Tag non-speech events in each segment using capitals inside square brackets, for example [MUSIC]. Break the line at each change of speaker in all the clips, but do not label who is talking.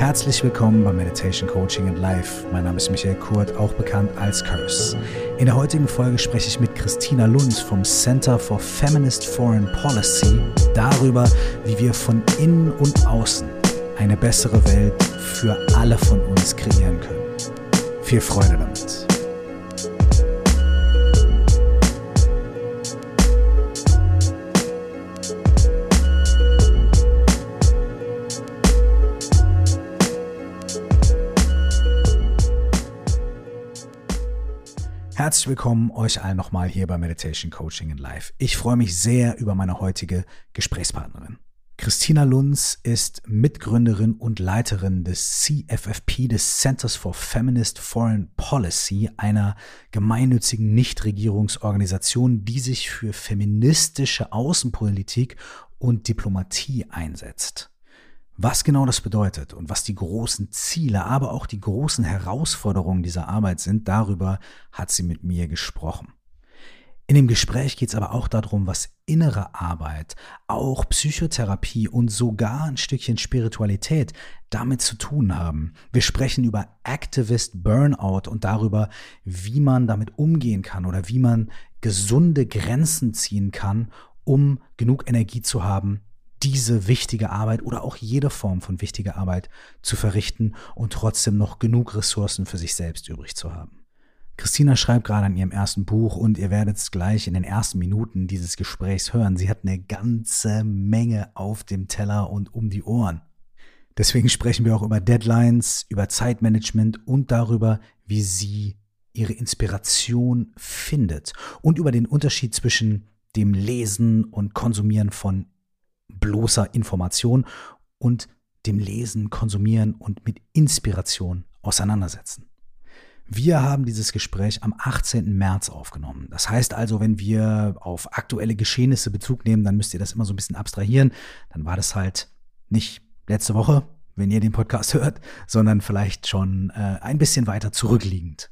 Herzlich willkommen bei Meditation Coaching and Life. Mein Name ist Michael Kurt, auch bekannt als Curse. In der heutigen Folge spreche ich mit Christina Lunz vom Center for Feminist Foreign Policy darüber, wie wir von innen und außen eine bessere Welt für alle von uns kreieren können. Viel Freude damit. Herzlich willkommen euch allen nochmal hier bei Meditation Coaching in Life. Ich freue mich sehr über meine heutige Gesprächspartnerin. Christina Lunz ist Mitgründerin und Leiterin des CFFP, des Centers for Feminist Foreign Policy, einer gemeinnützigen Nichtregierungsorganisation, die sich für feministische Außenpolitik und Diplomatie einsetzt. Was genau das bedeutet und was die großen Ziele, aber auch die großen Herausforderungen dieser Arbeit sind, darüber hat sie mit mir gesprochen. In dem Gespräch geht es aber auch darum, was innere Arbeit, auch Psychotherapie und sogar ein Stückchen Spiritualität damit zu tun haben. Wir sprechen über Activist Burnout und darüber, wie man damit umgehen kann oder wie man gesunde Grenzen ziehen kann, um genug Energie zu haben, diese wichtige Arbeit oder auch jede Form von wichtiger Arbeit zu verrichten und trotzdem noch genug Ressourcen für sich selbst übrig zu haben. Christina schreibt gerade an ihrem ersten Buch und ihr werdet es gleich in den ersten Minuten dieses Gesprächs hören. Sie hat eine ganze Menge auf dem Teller und um die Ohren. Deswegen sprechen wir auch über Deadlines, über Zeitmanagement und darüber, wie sie ihre Inspiration findet und über den Unterschied zwischen dem Lesen und Konsumieren von bloßer Information und dem Lesen, Konsumieren und mit Inspiration auseinandersetzen. Wir haben dieses Gespräch am 18. März aufgenommen. Das heißt also, wenn wir auf aktuelle Geschehnisse Bezug nehmen, dann müsst ihr das immer so ein bisschen abstrahieren. Dann war das halt nicht letzte Woche, wenn ihr den Podcast [LAUGHS] hört, sondern vielleicht schon äh, ein bisschen weiter zurückliegend.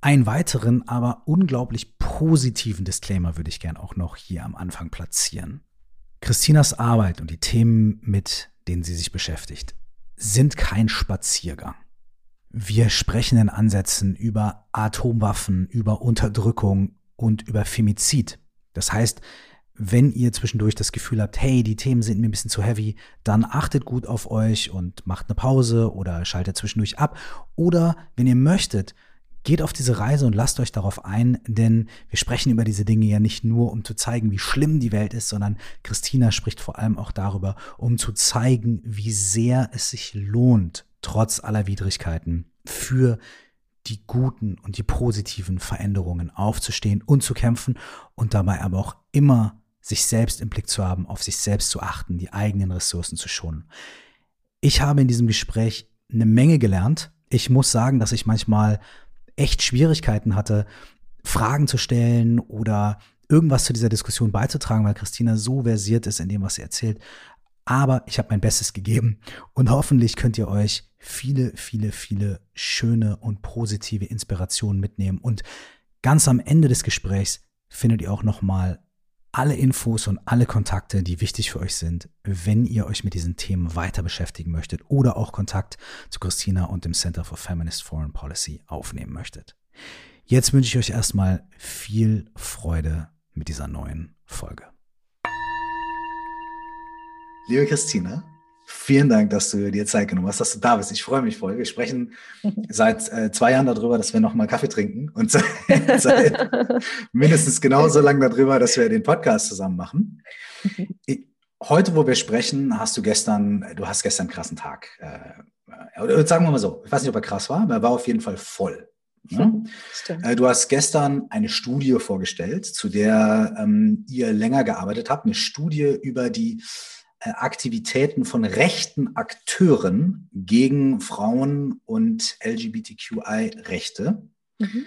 Einen weiteren, aber unglaublich positiven Disclaimer würde ich gern auch noch hier am Anfang platzieren. Christinas Arbeit und die Themen, mit denen sie sich beschäftigt, sind kein Spaziergang. Wir sprechen in Ansätzen über Atomwaffen, über Unterdrückung und über Femizid. Das heißt, wenn ihr zwischendurch das Gefühl habt, hey, die Themen sind mir ein bisschen zu heavy, dann achtet gut auf euch und macht eine Pause oder schaltet zwischendurch ab. Oder wenn ihr möchtet, Geht auf diese Reise und lasst euch darauf ein, denn wir sprechen über diese Dinge ja nicht nur, um zu zeigen, wie schlimm die Welt ist, sondern Christina spricht vor allem auch darüber, um zu zeigen, wie sehr es sich lohnt, trotz aller Widrigkeiten, für die guten und die positiven Veränderungen aufzustehen und zu kämpfen und dabei aber auch immer sich selbst im Blick zu haben, auf sich selbst zu achten, die eigenen Ressourcen zu schonen. Ich habe in diesem Gespräch eine Menge gelernt. Ich muss sagen, dass ich manchmal echt Schwierigkeiten hatte, Fragen zu stellen oder irgendwas zu dieser Diskussion beizutragen, weil Christina so versiert ist in dem, was sie erzählt. Aber ich habe mein Bestes gegeben und hoffentlich könnt ihr euch viele, viele, viele schöne und positive Inspirationen mitnehmen. Und ganz am Ende des Gesprächs findet ihr auch nochmal alle Infos und alle Kontakte, die wichtig für euch sind, wenn ihr euch mit diesen Themen weiter beschäftigen möchtet oder auch Kontakt zu Christina und dem Center for Feminist Foreign Policy aufnehmen möchtet. Jetzt wünsche ich euch erstmal viel Freude mit dieser neuen Folge. Liebe Christina, Vielen Dank, dass du dir Zeit genommen hast, dass du da bist. Ich freue mich voll. Wir sprechen [LAUGHS] seit äh, zwei Jahren darüber, dass wir nochmal Kaffee trinken und [LAUGHS] seit, seit [LAUGHS] mindestens genauso lange darüber, dass wir den Podcast zusammen machen. Heute, wo wir sprechen, hast du gestern, du hast gestern einen krassen Tag. Äh, oder sagen wir mal so, ich weiß nicht, ob er krass war, aber er war auf jeden Fall voll. Ne? Äh, du hast gestern eine Studie vorgestellt, zu der ähm, ihr länger gearbeitet habt, eine Studie über die Aktivitäten von rechten Akteuren gegen Frauen und LGBTQI-Rechte. Mhm.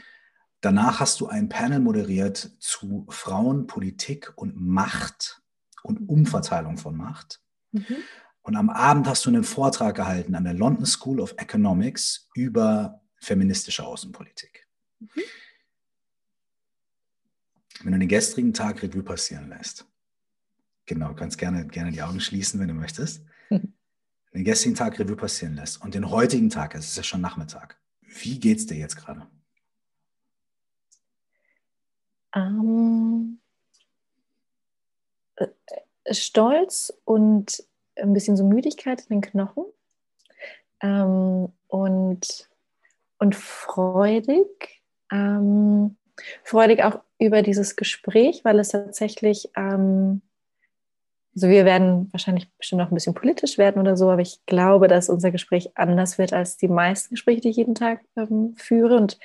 Danach hast du ein Panel moderiert zu Frauen, Politik und Macht und Umverteilung von Macht. Mhm. Und am Abend hast du einen Vortrag gehalten an der London School of Economics über feministische Außenpolitik. Mhm. Wenn du den gestrigen Tag Revue passieren lässt, Genau, du kannst gerne, gerne die Augen schließen, wenn du möchtest. [LAUGHS] den gestrigen Tag Revue passieren lässt und den heutigen Tag, es ist ja schon Nachmittag, wie geht's dir jetzt gerade?
Ähm, äh, stolz und ein bisschen so Müdigkeit in den Knochen ähm, und, und freudig. Ähm, freudig auch über dieses Gespräch, weil es tatsächlich, ähm, also wir werden wahrscheinlich bestimmt noch ein bisschen politisch werden oder so, aber ich glaube, dass unser Gespräch anders wird als die meisten Gespräche, die ich jeden Tag ähm, führe und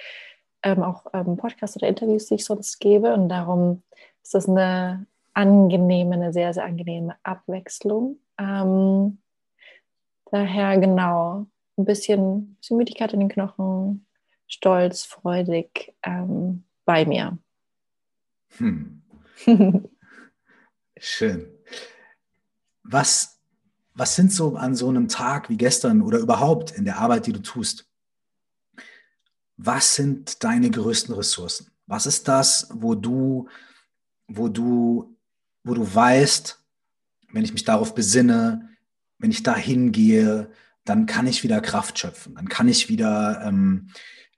ähm, auch ähm, Podcasts oder Interviews, die ich sonst gebe. Und darum ist das eine angenehme, eine sehr, sehr angenehme Abwechslung. Ähm, daher genau ein bisschen, bisschen Müdigkeit in den Knochen, stolz, freudig ähm, bei mir. Hm. [LAUGHS]
Schön. Was, was sind so an so einem Tag wie gestern oder überhaupt in der Arbeit, die du tust? Was sind deine größten Ressourcen? Was ist das, wo du, wo du, wo du weißt, wenn ich mich darauf besinne, wenn ich da hingehe, dann kann ich wieder Kraft schöpfen, dann kann ich wieder ähm,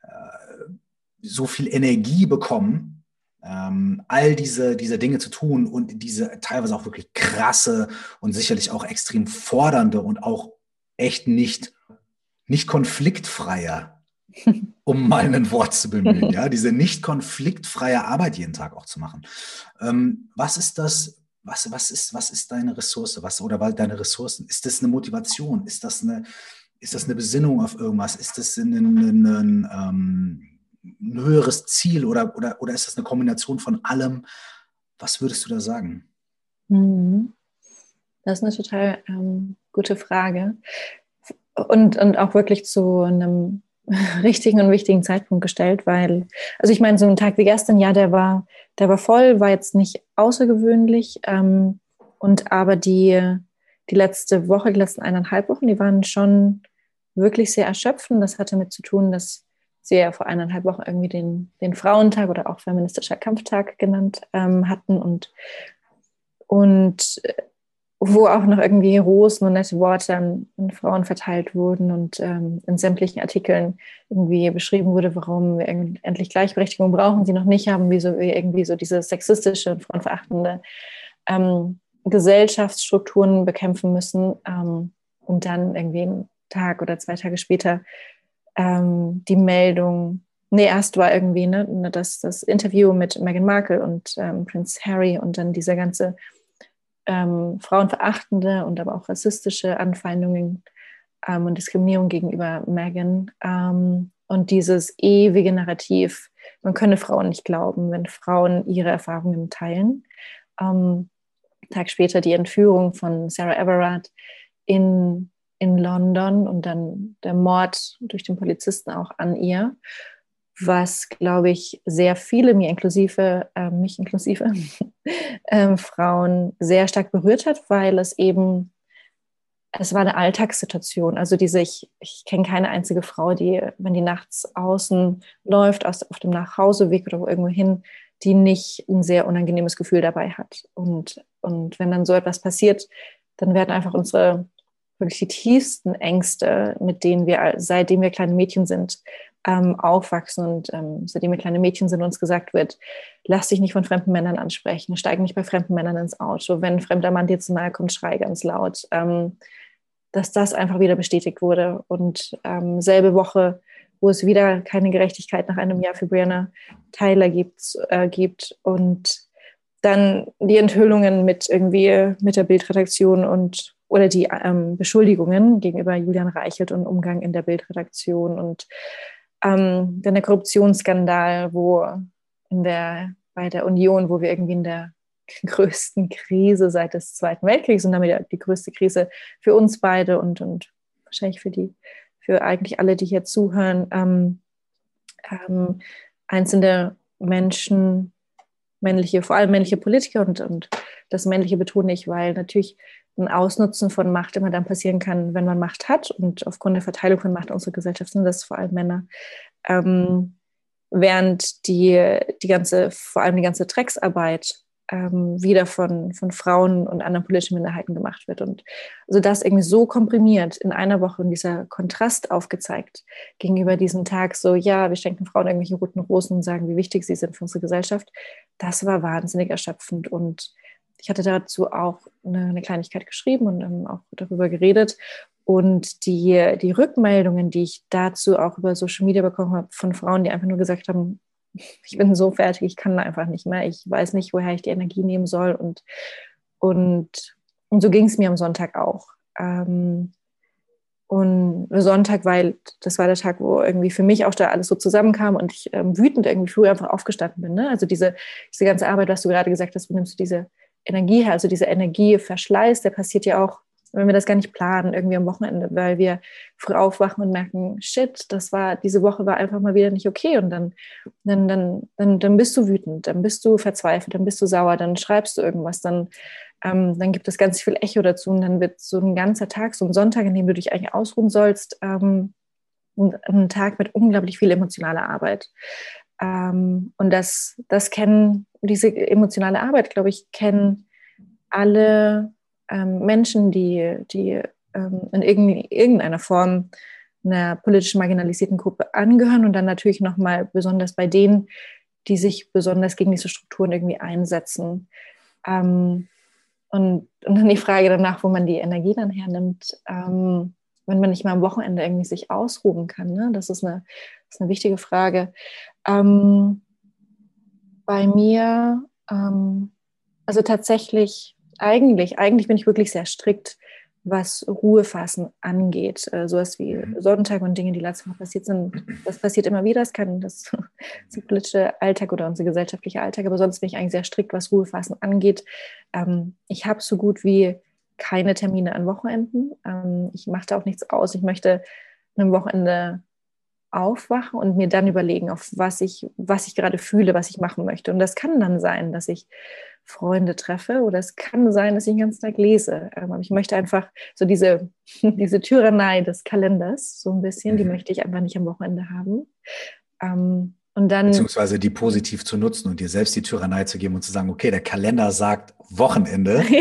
äh, so viel Energie bekommen, ähm, all diese, diese Dinge zu tun und diese teilweise auch wirklich krasse und sicherlich auch extrem fordernde und auch echt nicht, nicht konfliktfreie, [LAUGHS] um mal ein Wort zu bemühen, ja, diese nicht konfliktfreie Arbeit jeden Tag auch zu machen. Ähm, was ist das, was, was, ist, was ist deine Ressource? Was, oder deine Ressourcen? Ist das eine Motivation? Ist das eine, ist das eine Besinnung auf irgendwas? Ist das ein, ein, ein, ähm, ein höheres Ziel oder, oder, oder ist das eine Kombination von allem? Was würdest du da sagen?
Mhm. Das ist eine total ähm, gute Frage. Und, und auch wirklich zu einem [LAUGHS] richtigen und wichtigen Zeitpunkt gestellt, weil, also ich meine, so ein Tag wie gestern, ja, der war, der war voll, war jetzt nicht außergewöhnlich. Ähm, und aber die, die letzte Woche, die letzten eineinhalb Wochen, die waren schon wirklich sehr erschöpfend. Das hatte damit zu tun, dass sie ja vor eineinhalb Wochen irgendwie den, den Frauentag oder auch feministischer Kampftag genannt ähm, hatten und, und wo auch noch irgendwie Rosen und nette Worte an, an Frauen verteilt wurden und ähm, in sämtlichen Artikeln irgendwie beschrieben wurde, warum wir endlich Gleichberechtigung brauchen, sie noch nicht haben, wieso wir irgendwie so diese sexistische und frauenverachtende ähm, Gesellschaftsstrukturen bekämpfen müssen, ähm, und dann irgendwie einen Tag oder zwei Tage später ähm, die Meldung, nee, erst war irgendwie ne, das, das Interview mit Meghan Markle und ähm, Prince Harry und dann dieser ganze ähm, frauenverachtende und aber auch rassistische Anfeindungen ähm, und Diskriminierung gegenüber Meghan ähm, und dieses ewige Narrativ, man könne Frauen nicht glauben, wenn Frauen ihre Erfahrungen teilen. Ähm, Tag später die Entführung von Sarah Everard in, in London und dann der Mord durch den Polizisten auch an ihr was, glaube ich, sehr viele, mir inklusive, äh, mich inklusive, [LAUGHS] äh, Frauen sehr stark berührt hat, weil es eben, es war eine Alltagssituation. Also diese, ich, ich kenne keine einzige Frau, die, wenn die nachts außen läuft, aus, auf dem Nachhauseweg oder irgendwo hin, die nicht ein sehr unangenehmes Gefühl dabei hat. Und, und wenn dann so etwas passiert, dann werden einfach unsere wirklich die tiefsten Ängste, mit denen wir, seitdem wir kleine Mädchen sind, ähm, aufwachsen und ähm, seitdem wir kleine Mädchen sind, uns gesagt wird, lass dich nicht von fremden Männern ansprechen, steig nicht bei fremden Männern ins Auto, wenn ein fremder Mann dir zu nahe kommt, schrei ganz laut, ähm, dass das einfach wieder bestätigt wurde. Und ähm, selbe Woche, wo es wieder keine Gerechtigkeit nach einem Jahr für Brianna Tyler gibt, äh, gibt und dann die Enthüllungen mit irgendwie mit der Bildredaktion und oder die ähm, Beschuldigungen gegenüber Julian Reichelt und Umgang in der Bildredaktion und ähm, dann der Korruptionsskandal, wo in der, bei der Union, wo wir irgendwie in der [LAUGHS] größten Krise seit des Zweiten Weltkriegs und damit die größte Krise für uns beide und, und wahrscheinlich für die, für eigentlich alle, die hier zuhören, ähm, ähm, einzelne Menschen, männliche, vor allem männliche Politiker und, und das Männliche betone ich, weil natürlich ein Ausnutzen von Macht immer dann passieren kann, wenn man Macht hat. Und aufgrund der Verteilung von Macht in unserer Gesellschaft sind das vor allem Männer. Ähm, während die, die ganze, vor allem die ganze Drecksarbeit ähm, wieder von, von Frauen und anderen politischen Minderheiten gemacht wird. Und also das irgendwie so komprimiert in einer Woche und dieser Kontrast aufgezeigt gegenüber diesem Tag, so ja, wir schenken Frauen irgendwelche roten Rosen und sagen, wie wichtig sie sind für unsere Gesellschaft, das war wahnsinnig erschöpfend. Und ich hatte dazu auch eine, eine Kleinigkeit geschrieben und ähm, auch darüber geredet. Und die, die Rückmeldungen, die ich dazu auch über Social Media bekommen habe von Frauen, die einfach nur gesagt haben, ich bin so fertig, ich kann einfach nicht mehr, ich weiß nicht, woher ich die Energie nehmen soll. Und, und, und so ging es mir am Sonntag auch. Ähm, und Sonntag, weil das war der Tag, wo irgendwie für mich auch da alles so zusammenkam und ich ähm, wütend irgendwie früher einfach aufgestanden bin. Ne? Also diese, diese ganze Arbeit, was du gerade gesagt hast, wo nimmst du diese Energie her? Also dieser Energieverschleiß, der passiert ja auch wenn wir das gar nicht planen, irgendwie am Wochenende, weil wir früh aufwachen und merken, shit, das war, diese Woche war einfach mal wieder nicht okay. Und dann, dann, dann, dann, dann bist du wütend, dann bist du verzweifelt, dann bist du sauer, dann schreibst du irgendwas, dann, ähm, dann gibt es ganz viel Echo dazu und dann wird so ein ganzer Tag, so ein Sonntag, in dem du dich eigentlich ausruhen sollst, ähm, ein Tag mit unglaublich viel emotionaler Arbeit. Ähm, und das, das kennen, diese emotionale Arbeit, glaube ich, kennen alle ähm, Menschen, die, die ähm, in irgendeiner Form einer politisch marginalisierten Gruppe angehören und dann natürlich nochmal besonders bei denen, die sich besonders gegen diese Strukturen irgendwie einsetzen. Ähm, und, und dann die Frage danach, wo man die Energie dann hernimmt, ähm, wenn man nicht mal am Wochenende irgendwie sich ausruhen kann. Ne? Das, ist eine, das ist eine wichtige Frage. Ähm, bei mir, ähm, also tatsächlich eigentlich, eigentlich bin ich wirklich sehr strikt, was Ruhefassen angeht. Äh, sowas wie mhm. Sonntag und Dinge, die letztes Mal passiert sind. Das passiert immer wieder. Das kann das, [LAUGHS] das politische Alltag oder unser gesellschaftlicher Alltag. Aber sonst bin ich eigentlich sehr strikt, was Ruhefassen angeht. Ähm, ich habe so gut wie keine Termine an Wochenenden. Ähm, ich mache da auch nichts aus. Ich möchte einem Wochenende aufwachen und mir dann überlegen, auf was ich, was ich gerade fühle, was ich machen möchte. Und das kann dann sein, dass ich Freunde treffe oder es kann sein, dass ich den ganzen Tag lese. Ähm, aber ich möchte einfach so diese, [LAUGHS] diese Tyrannei des Kalenders, so ein bisschen, die mhm. möchte ich einfach nicht am Wochenende haben. Ähm, und dann,
Beziehungsweise die positiv zu nutzen und dir selbst die Tyrannei zu geben und zu sagen, okay, der Kalender sagt Wochenende. [LAUGHS]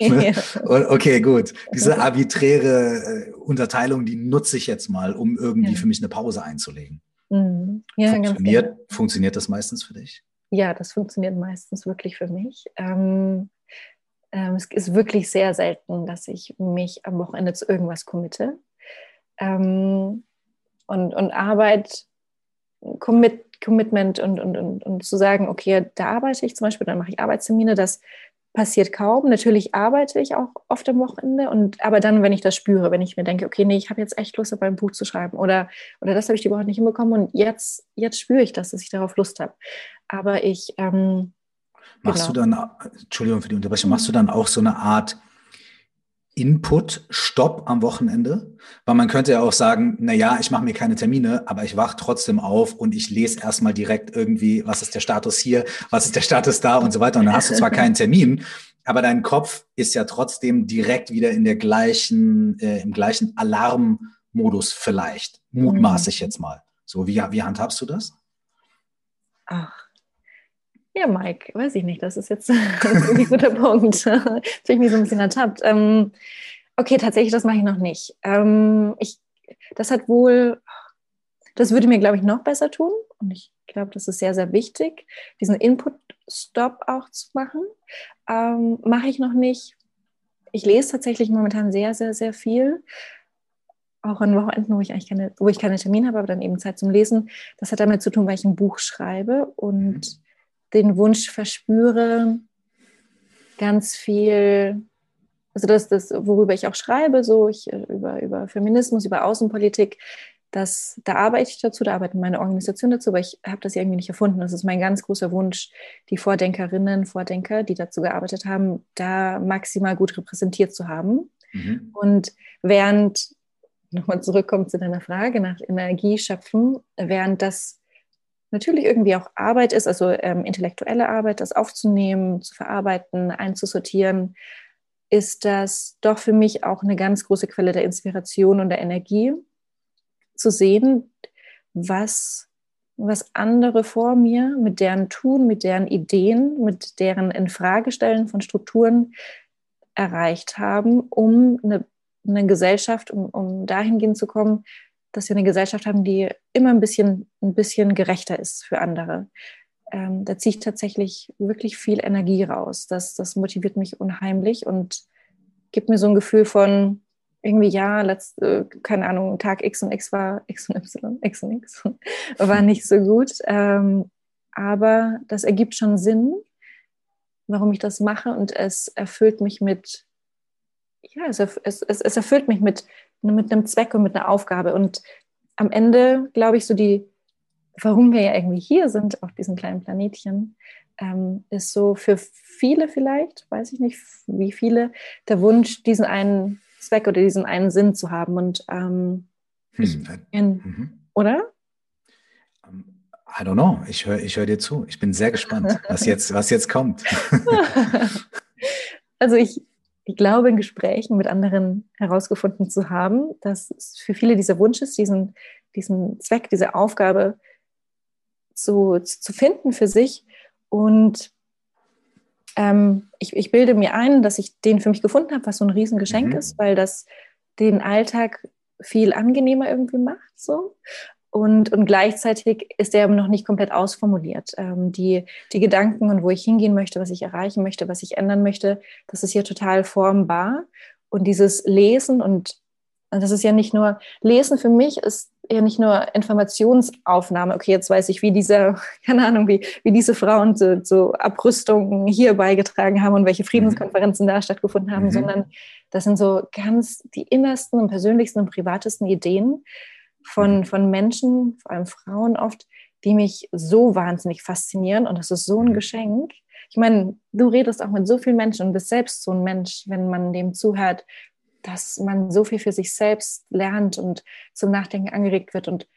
Ja. [LAUGHS] okay, gut. Diese arbiträre äh, Unterteilung, die nutze ich jetzt mal, um irgendwie ja. für mich eine Pause einzulegen. Mhm. Ja, funktioniert, funktioniert das meistens für dich?
Ja, das funktioniert meistens wirklich für mich. Ähm, ähm, es ist wirklich sehr selten, dass ich mich am Wochenende zu irgendwas committe. Ähm, und, und Arbeit, Commit, Commitment und, und, und, und zu sagen, okay, da arbeite ich zum Beispiel, dann mache ich Arbeitstermine, das passiert kaum. Natürlich arbeite ich auch oft am Wochenende und aber dann, wenn ich das spüre, wenn ich mir denke, okay, nee, ich habe jetzt echt Lust, auf ein Buch zu schreiben oder, oder das habe ich die Woche nicht hinbekommen und jetzt, jetzt spüre ich das, dass ich darauf Lust habe. Aber ich ähm,
machst genau. du dann, Entschuldigung für die Unterbrechung, machst du dann auch so eine Art Input, Stopp am Wochenende? Weil man könnte ja auch sagen, na ja, ich mache mir keine Termine, aber ich wache trotzdem auf und ich lese erstmal direkt irgendwie, was ist der Status hier, was ist der Status da und so weiter. Und dann hast du zwar keinen [LAUGHS] Termin, aber dein Kopf ist ja trotzdem direkt wieder in der gleichen, äh, im gleichen Alarmmodus vielleicht. Mutmaße ich mhm. jetzt mal. So, wie, wie handhabst du das?
Ach, ja, Mike, weiß ich nicht. Das ist jetzt [LAUGHS] ein guter Punkt. [LAUGHS] Jetzt habe ich mich so ein bisschen ertappt. Ähm, okay, tatsächlich, das mache ich noch nicht. Ähm, ich, das hat wohl, das würde mir, glaube ich, noch besser tun. Und ich glaube, das ist sehr, sehr wichtig, diesen Input-Stop auch zu machen. Ähm, mache ich noch nicht. Ich lese tatsächlich momentan sehr, sehr, sehr viel. Auch an Wochenenden, wo ich eigentlich keine, wo ich keine Termine habe, aber dann eben Zeit zum Lesen. Das hat damit zu tun, weil ich ein Buch schreibe und mhm den Wunsch verspüre, ganz viel, also das, das, worüber ich auch schreibe, so ich, äh, über, über Feminismus, über Außenpolitik, das, da arbeite ich dazu, da arbeitet meine Organisation dazu, aber ich habe das irgendwie nicht erfunden. Das ist mein ganz großer Wunsch, die Vordenkerinnen, Vordenker, die dazu gearbeitet haben, da maximal gut repräsentiert zu haben. Mhm. Und während, nochmal zurückkommt zu deiner Frage nach Energie schöpfen, während das natürlich irgendwie auch Arbeit ist, also ähm, intellektuelle Arbeit, das aufzunehmen, zu verarbeiten, einzusortieren, ist das doch für mich auch eine ganz große Quelle der Inspiration und der Energie, zu sehen, was, was andere vor mir mit deren Tun, mit deren Ideen, mit deren Infragestellen von Strukturen erreicht haben, um eine, eine Gesellschaft, um, um dahingehend zu kommen, dass wir eine Gesellschaft haben, die immer ein bisschen, ein bisschen gerechter ist für andere. Ähm, da ziehe ich tatsächlich wirklich viel Energie raus. Das, das motiviert mich unheimlich und gibt mir so ein Gefühl von, irgendwie, ja, letzt, äh, keine Ahnung, Tag X und X war X und Y, [LAUGHS] X und X [LAUGHS] war nicht so gut. Ähm, aber das ergibt schon Sinn, warum ich das mache und es erfüllt mich mit, ja, es, es, es erfüllt mich mit, mit einem Zweck und mit einer Aufgabe. Und am Ende, glaube ich, so die, warum wir ja irgendwie hier sind auf diesem kleinen Planetchen, ähm, ist so für viele vielleicht, weiß ich nicht, wie viele, der Wunsch, diesen einen Zweck oder diesen einen Sinn zu haben. Und ähm, hm. in, mhm. oder?
Ähm, I don't know. Ich höre ich hör dir zu. Ich bin sehr gespannt, was jetzt, was jetzt kommt. [LAUGHS]
also ich, ich glaube, in Gesprächen mit anderen herausgefunden zu haben, dass es für viele dieser Wunsch ist, diesen, diesen Zweck, diese Aufgabe zu, zu finden für sich. Und ähm, ich, ich, bilde mir ein, dass ich den für mich gefunden habe, was so ein Riesengeschenk mhm. ist, weil das den Alltag viel angenehmer irgendwie macht. So. Und, und gleichzeitig ist er noch nicht komplett ausformuliert. Ähm, die, die Gedanken und wo ich hingehen möchte, was ich erreichen möchte, was ich ändern möchte, das ist hier total formbar. Und dieses Lesen und das ist ja nicht nur, Lesen für mich ist ja nicht nur Informationsaufnahme, okay, jetzt weiß ich, wie diese, [LAUGHS] keine Ahnung, wie, wie diese Frauen so, so Abrüstungen hier beigetragen haben und welche Friedenskonferenzen da stattgefunden haben, mhm. sondern das sind so ganz die innersten und persönlichsten und privatesten Ideen von, von Menschen, vor allem Frauen oft, die mich so wahnsinnig faszinieren und das ist so ein mhm. Geschenk. Ich meine, du redest auch mit so vielen Menschen und bist selbst so ein Mensch, wenn man dem zuhört, dass man so viel für sich selbst lernt und zum Nachdenken angeregt wird und,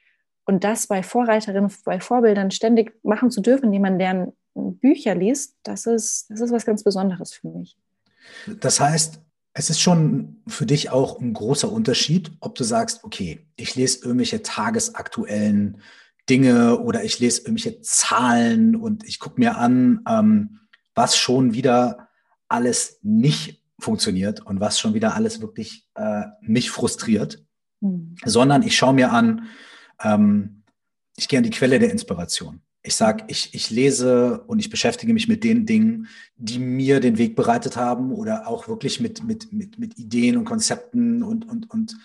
und das bei Vorreiterinnen, bei Vorbildern ständig machen zu dürfen, indem man deren Bücher liest, das ist, das ist was ganz Besonderes für mich.
Das heißt, es ist schon für dich auch ein großer Unterschied, ob du sagst, okay, ich lese irgendwelche tagesaktuellen Dinge oder ich lese irgendwelche Zahlen und ich gucke mir an, ähm, was schon wieder alles nicht funktioniert und was schon wieder alles wirklich äh, mich frustriert, mhm. sondern ich schaue mir an, ähm, ich gehe an die Quelle der Inspiration. Ich sage, ich, ich lese und ich beschäftige mich mit den Dingen, die mir den Weg bereitet haben oder auch wirklich mit, mit, mit, mit Ideen und Konzepten und, und, und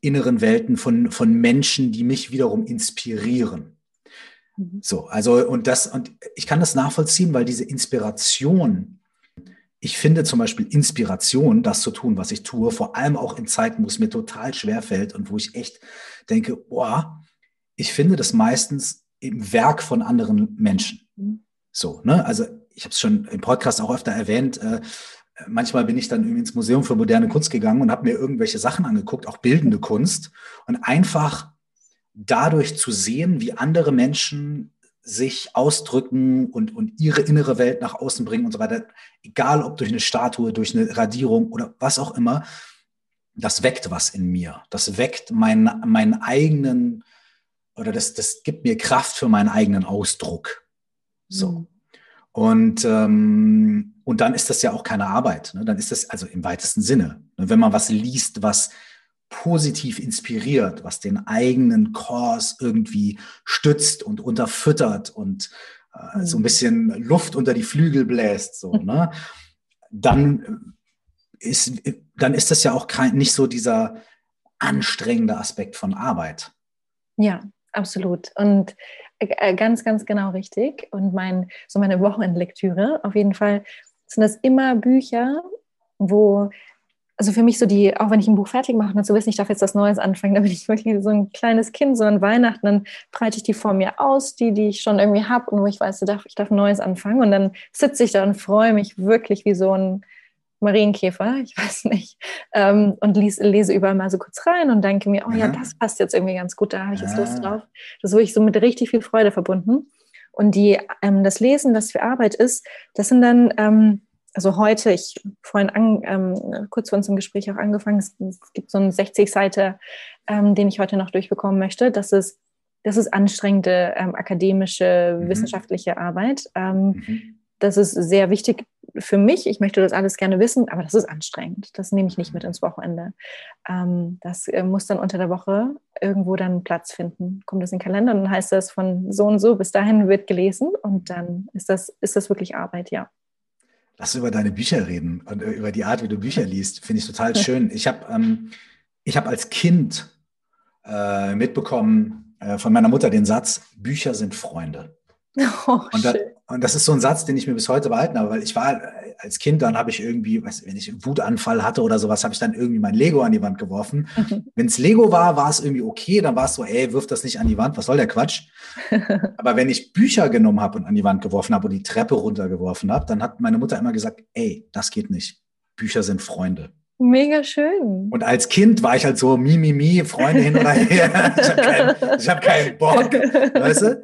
inneren Welten von, von Menschen, die mich wiederum inspirieren. Mhm. So, also, und das, und ich kann das nachvollziehen, weil diese Inspiration, ich finde zum Beispiel Inspiration, das zu tun, was ich tue, vor allem auch in Zeiten, wo es mir total schwer fällt und wo ich echt denke, boah, ich finde das meistens im Werk von anderen Menschen. Mhm. So, ne? Also ich habe es schon im Podcast auch öfter erwähnt. Äh, manchmal bin ich dann irgendwie ins Museum für moderne Kunst gegangen und habe mir irgendwelche Sachen angeguckt, auch bildende Kunst, und einfach dadurch zu sehen, wie andere Menschen sich ausdrücken und, und ihre innere Welt nach außen bringen und so weiter, egal ob durch eine Statue, durch eine Radierung oder was auch immer, das weckt was in mir. Das weckt meinen, meinen eigenen, oder das, das gibt mir Kraft für meinen eigenen Ausdruck. So. Mhm. Und, ähm, und dann ist das ja auch keine Arbeit. Ne? Dann ist das also im weitesten Sinne. Ne? Wenn man was liest, was positiv inspiriert, was den eigenen Kurs irgendwie stützt und unterfüttert und äh, so ein mhm. bisschen Luft unter die Flügel bläst, so, [LAUGHS] ne? Dann ist, dann ist das ja auch kein, nicht so dieser anstrengende Aspekt von Arbeit.
Ja, absolut. Und äh, ganz, ganz genau richtig. Und mein, so meine Wochenendlektüre, auf jeden Fall sind das immer Bücher, wo also für mich so die, auch wenn ich ein Buch fertig mache und so wissen, ich darf jetzt das Neues anfangen, da bin ich wirklich so ein kleines Kind, so an Weihnachten, dann breite ich die vor mir aus, die, die ich schon irgendwie habe und wo ich weiß, ich darf, ich darf Neues anfangen und dann sitze ich da und freue mich wirklich wie so ein Marienkäfer, ich weiß nicht, ähm, und lese, lese überall mal so kurz rein und denke mir, oh ja, das passt jetzt irgendwie ganz gut, da habe ich jetzt Lust drauf. Das ist wirklich so mit richtig viel Freude verbunden. Und die, ähm, das Lesen, das für Arbeit ist, das sind dann ähm, also heute, ich vorhin an, ähm, kurz vor unserem Gespräch auch angefangen, es, es gibt so einen 60 Seite, ähm, den ich heute noch durchbekommen möchte. Das ist das ist anstrengende ähm, akademische, mhm. wissenschaftliche Arbeit. Mhm. Das ist sehr wichtig für mich. Ich möchte das alles gerne wissen, aber das ist anstrengend. Das nehme ich nicht mit ins Wochenende. Ähm, das äh, muss dann unter der Woche irgendwo dann Platz finden. Kommt das in den Kalender und dann heißt das von so und so bis dahin wird gelesen und dann ist das, ist das wirklich Arbeit, ja.
Lass über deine Bücher reden und äh, über die Art, wie du Bücher [LAUGHS] liest. Finde ich total schön. Ich habe ähm, hab als Kind äh, mitbekommen äh, von meiner Mutter den Satz, Bücher sind Freunde. [LAUGHS] Oh, und, das, und, das, ist so ein Satz, den ich mir bis heute behalten habe, weil ich war äh, als Kind, dann habe ich irgendwie, weiß, wenn ich einen Wutanfall hatte oder sowas, habe ich dann irgendwie mein Lego an die Wand geworfen. [LAUGHS] Mhm. Wenn es Lego war, war es irgendwie okay, dann war es so, ey, wirf das nicht an die Wand, was soll der Quatsch? [LAUGHS] Aber wenn ich Bücher genommen habe und an die Wand geworfen habe und die Treppe runtergeworfen habe, dann hat meine Mutter immer gesagt, ey, das geht nicht. Bücher sind Freunde.
Mega schön.
Und als Kind war ich halt so, mi, mi, mi, Freunde hin oder her. [LAUGHS] ich habe keinen, hab keinen Bock, weißt du?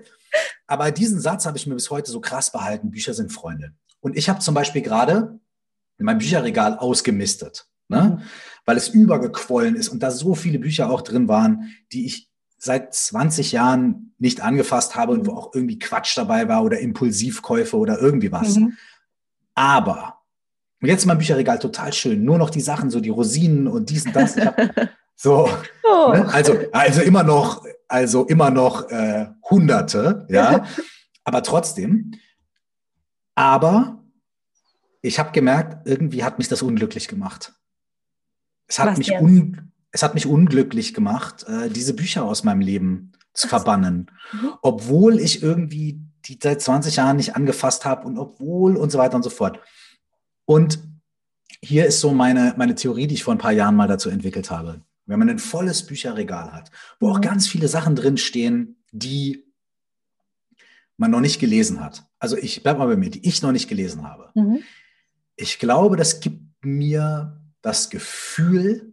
Aber diesen Satz habe ich mir bis heute so krass behalten. Bücher sind Freunde. Und ich habe zum Beispiel gerade mein Bücherregal ausgemistet, ne? Mhm. weil es übergequollen ist und da so viele Bücher auch drin waren, die ich seit 20 Jahren nicht angefasst habe und wo auch irgendwie Quatsch dabei war oder Impulsivkäufe oder irgendwie was. Mhm. Aber und jetzt ist mein Bücherregal total schön. Nur noch die Sachen, so die Rosinen und dies und das. [LAUGHS] so, oh. ne? also, also immer noch, also immer noch äh, Hunderte, ja. [LAUGHS] Aber trotzdem. Aber ich habe gemerkt, irgendwie hat mich das unglücklich gemacht. Es hat, mich, un, es hat mich unglücklich gemacht, äh, diese Bücher aus meinem Leben zu verbannen. Mhm. Obwohl ich irgendwie die seit 20 Jahren nicht angefasst habe und obwohl und so weiter und so fort. Und hier ist so meine, meine Theorie, die ich vor ein paar Jahren mal dazu entwickelt habe. Wenn man ein volles Bücherregal hat, wo auch mhm. ganz viele Sachen drinstehen, die man noch nicht gelesen hat. Also ich bleib mal bei mir, die ich noch nicht gelesen habe. Mhm. Ich glaube, das gibt mir das Gefühl,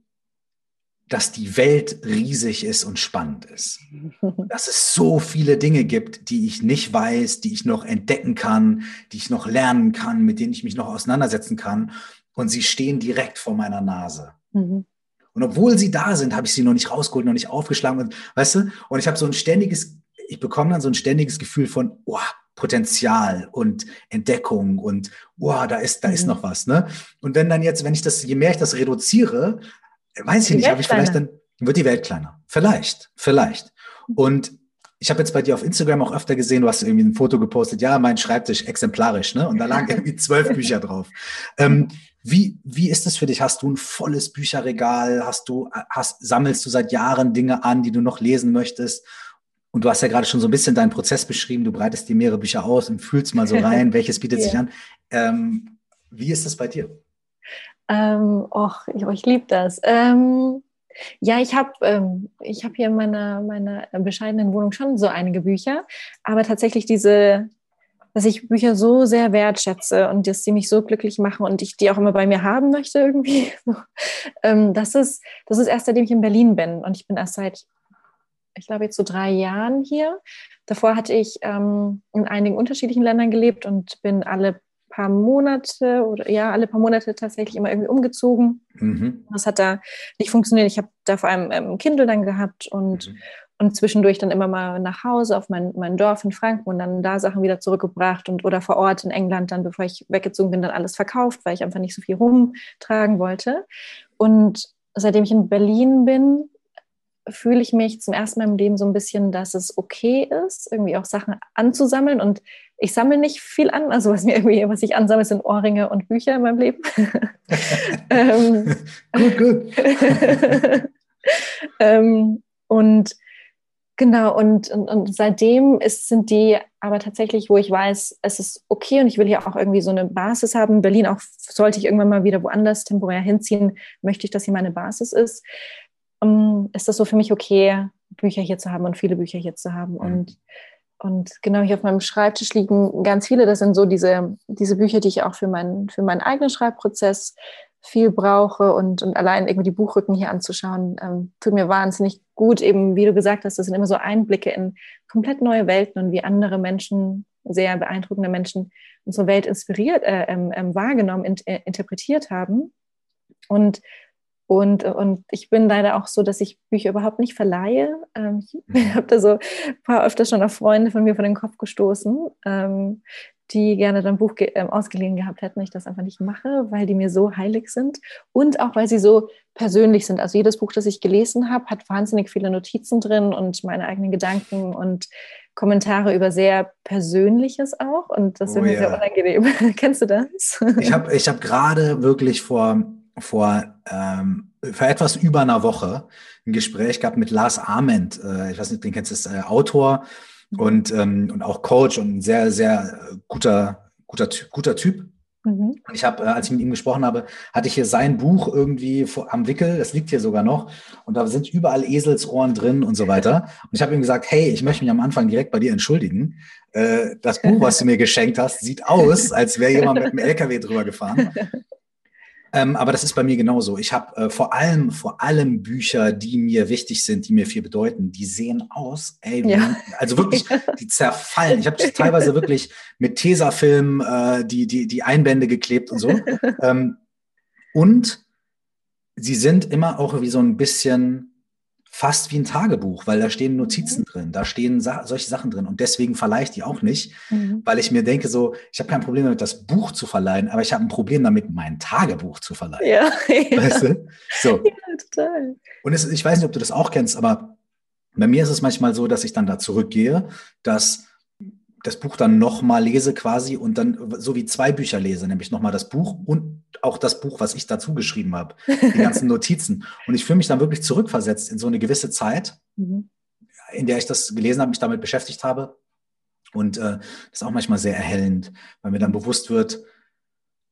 dass die Welt riesig ist und spannend ist. [LAUGHS] Dass es so viele Dinge gibt, die ich nicht weiß, die ich noch entdecken kann, die ich noch lernen kann, mit denen ich mich noch auseinandersetzen kann. Und sie stehen direkt vor meiner Nase. Mhm. Und obwohl sie da sind, habe ich sie noch nicht rausgeholt, noch nicht aufgeschlagen. Und, weißt du? Und ich habe so ein ständiges, ich bekomme dann so ein ständiges Gefühl von, oh, Potenzial und Entdeckung und wow, da ist, da ist mhm. noch was. Ne? Und wenn dann jetzt, wenn ich das, je mehr ich das reduziere, weiß ich nicht, habe ich vielleicht dann, wird die Welt kleiner. Vielleicht, vielleicht. Und ich habe jetzt bei dir auf Instagram auch öfter gesehen, du hast irgendwie ein Foto gepostet, ja, mein Schreibtisch exemplarisch, ne? Und da lagen [LAUGHS] irgendwie zwölf Bücher drauf. Ähm, wie, wie ist das für dich? Hast du ein volles Bücherregal? Hast du, hast, sammelst du seit Jahren Dinge an, die du noch lesen möchtest? Und du hast ja gerade schon so ein bisschen deinen Prozess beschrieben. Du breitest dir mehrere Bücher aus und fühlst mal so [LAUGHS] rein, welches bietet ja. sich an. Ähm, wie ist das bei dir?
Ähm, och, ich, ich liebe das. Ähm, ja, ich habe ähm, hab hier in meiner, meiner bescheidenen Wohnung schon so einige Bücher, aber tatsächlich diese, dass ich Bücher so sehr wertschätze und dass sie mich so glücklich machen und ich die auch immer bei mir haben möchte irgendwie. [LAUGHS] ähm, das, ist, das ist erst seitdem ich in Berlin bin und ich bin erst seit, ich glaube jetzt so drei Jahren hier. Davor hatte ich ähm, in einigen unterschiedlichen Ländern gelebt und bin alle paar Monate oder ja, alle paar Monate tatsächlich immer irgendwie umgezogen. Mhm. Das hat da nicht funktioniert. Ich habe da vor allem ähm, Kindle dann gehabt und, mhm. Und zwischendurch dann immer mal nach Hause auf mein, mein Dorf in Franken und dann da Sachen wieder zurückgebracht und oder vor Ort in England dann, bevor ich weggezogen bin, dann alles verkauft, weil ich einfach nicht so viel rumtragen wollte. Und seitdem ich in Berlin bin, fühle ich mich zum ersten Mal im Leben so ein bisschen, dass es okay ist, irgendwie auch Sachen anzusammeln. Und ich sammle nicht viel an. Also was mir irgendwie, was ich ansammle, sind Ohrringe und Bücher in meinem Leben. [LAUGHS] ähm, gut, gut. [LAUGHS] ähm, und genau, und, und, und seitdem ist, sind die aber tatsächlich, wo ich weiß, es ist okay und ich will hier auch irgendwie so eine Basis haben. Berlin auch, sollte ich irgendwann mal wieder woanders temporär hinziehen, möchte ich, dass hier meine Basis ist um, ist das so für mich okay, Bücher hier zu haben und viele Bücher hier zu haben. Mhm. Und, und genau hier auf meinem Schreibtisch liegen ganz viele. Das sind so diese, diese Bücher, die ich auch für, mein, für meinen eigenen Schreibprozess viel brauche und, und allein irgendwie die Buchrücken hier anzuschauen, ähm, tut mir wahnsinnig gut. Eben, wie du gesagt hast, das sind immer so Einblicke in komplett neue Welten und wie andere Menschen, sehr beeindruckende Menschen, unsere Welt inspiriert, äh, ähm, ähm, wahrgenommen, in, äh, interpretiert haben. Und Und, und ich bin leider auch so, dass ich Bücher überhaupt nicht verleihe. Ähm, ich [LAUGHS] habe da so ein paar öfter schon auf Freunde von mir vor den Kopf gestoßen, ähm, die gerne dann Buch äh, ausgeliehen gehabt hätten, ich das einfach nicht mache, weil die mir so heilig sind und auch weil sie so persönlich sind. Also jedes Buch, das ich gelesen habe, hat wahnsinnig viele Notizen drin und meine eigenen Gedanken und Kommentare über sehr Persönliches auch und das ist oh, mir ja. sehr unangenehm. [LAUGHS] Kennst du das?
Ich habe ich hab gerade wirklich vor, vor, ähm, vor etwas über einer Woche ein Gespräch gehabt mit Lars Ament. Äh, ich weiß nicht, den kennst du, ist äh, Autor. Und, ähm, und auch Coach und ein sehr, sehr guter, guter, guter Typ. Mhm. Und ich habe, äh, als ich mit ihm gesprochen habe, hatte ich hier sein Buch irgendwie vor, am Wickel, das liegt hier sogar noch, und da sind überall Eselsohren drin und so weiter. Und ich habe ihm gesagt, hey, ich möchte mich am Anfang direkt bei dir entschuldigen. Äh, das Buch, was du mir geschenkt hast, sieht aus, als wäre jemand mit einem LKW drüber gefahren. [LAUGHS] Ähm, aber das ist bei mir genauso. Ich habe äh, vor allem, vor allem Bücher, die mir wichtig sind, die mir viel bedeuten, die sehen aus, ey, ja. also wirklich, [LAUGHS] die zerfallen. Ich habe teilweise wirklich mit Tesafilm äh, die, die, die Einbände geklebt und so. [LAUGHS] Ähm, und sie sind immer auch wie so ein bisschen fast wie ein Tagebuch, weil da stehen Notizen mhm. drin, da stehen Sa solche Sachen drin und deswegen verleihe ich die auch nicht, mhm. weil ich mir denke so, ich habe kein Problem damit, das Buch zu verleihen, aber ich habe ein Problem damit, mein Tagebuch zu verleihen. Ja, [LAUGHS] weißt du? So. Ja, total. Und es, ich weiß nicht, ob du das auch kennst, aber bei mir ist es manchmal so, dass ich dann da zurückgehe, dass das Buch dann nochmal lese quasi und dann so wie zwei Bücher lese, nämlich nochmal das Buch und auch das Buch, was ich dazu geschrieben habe, die [LAUGHS] ganzen Notizen. Und ich fühle mich dann wirklich zurückversetzt in so eine gewisse Zeit, mhm. in der ich das gelesen habe, mich damit beschäftigt habe. Und äh, das ist auch manchmal sehr erhellend, weil mir dann bewusst wird,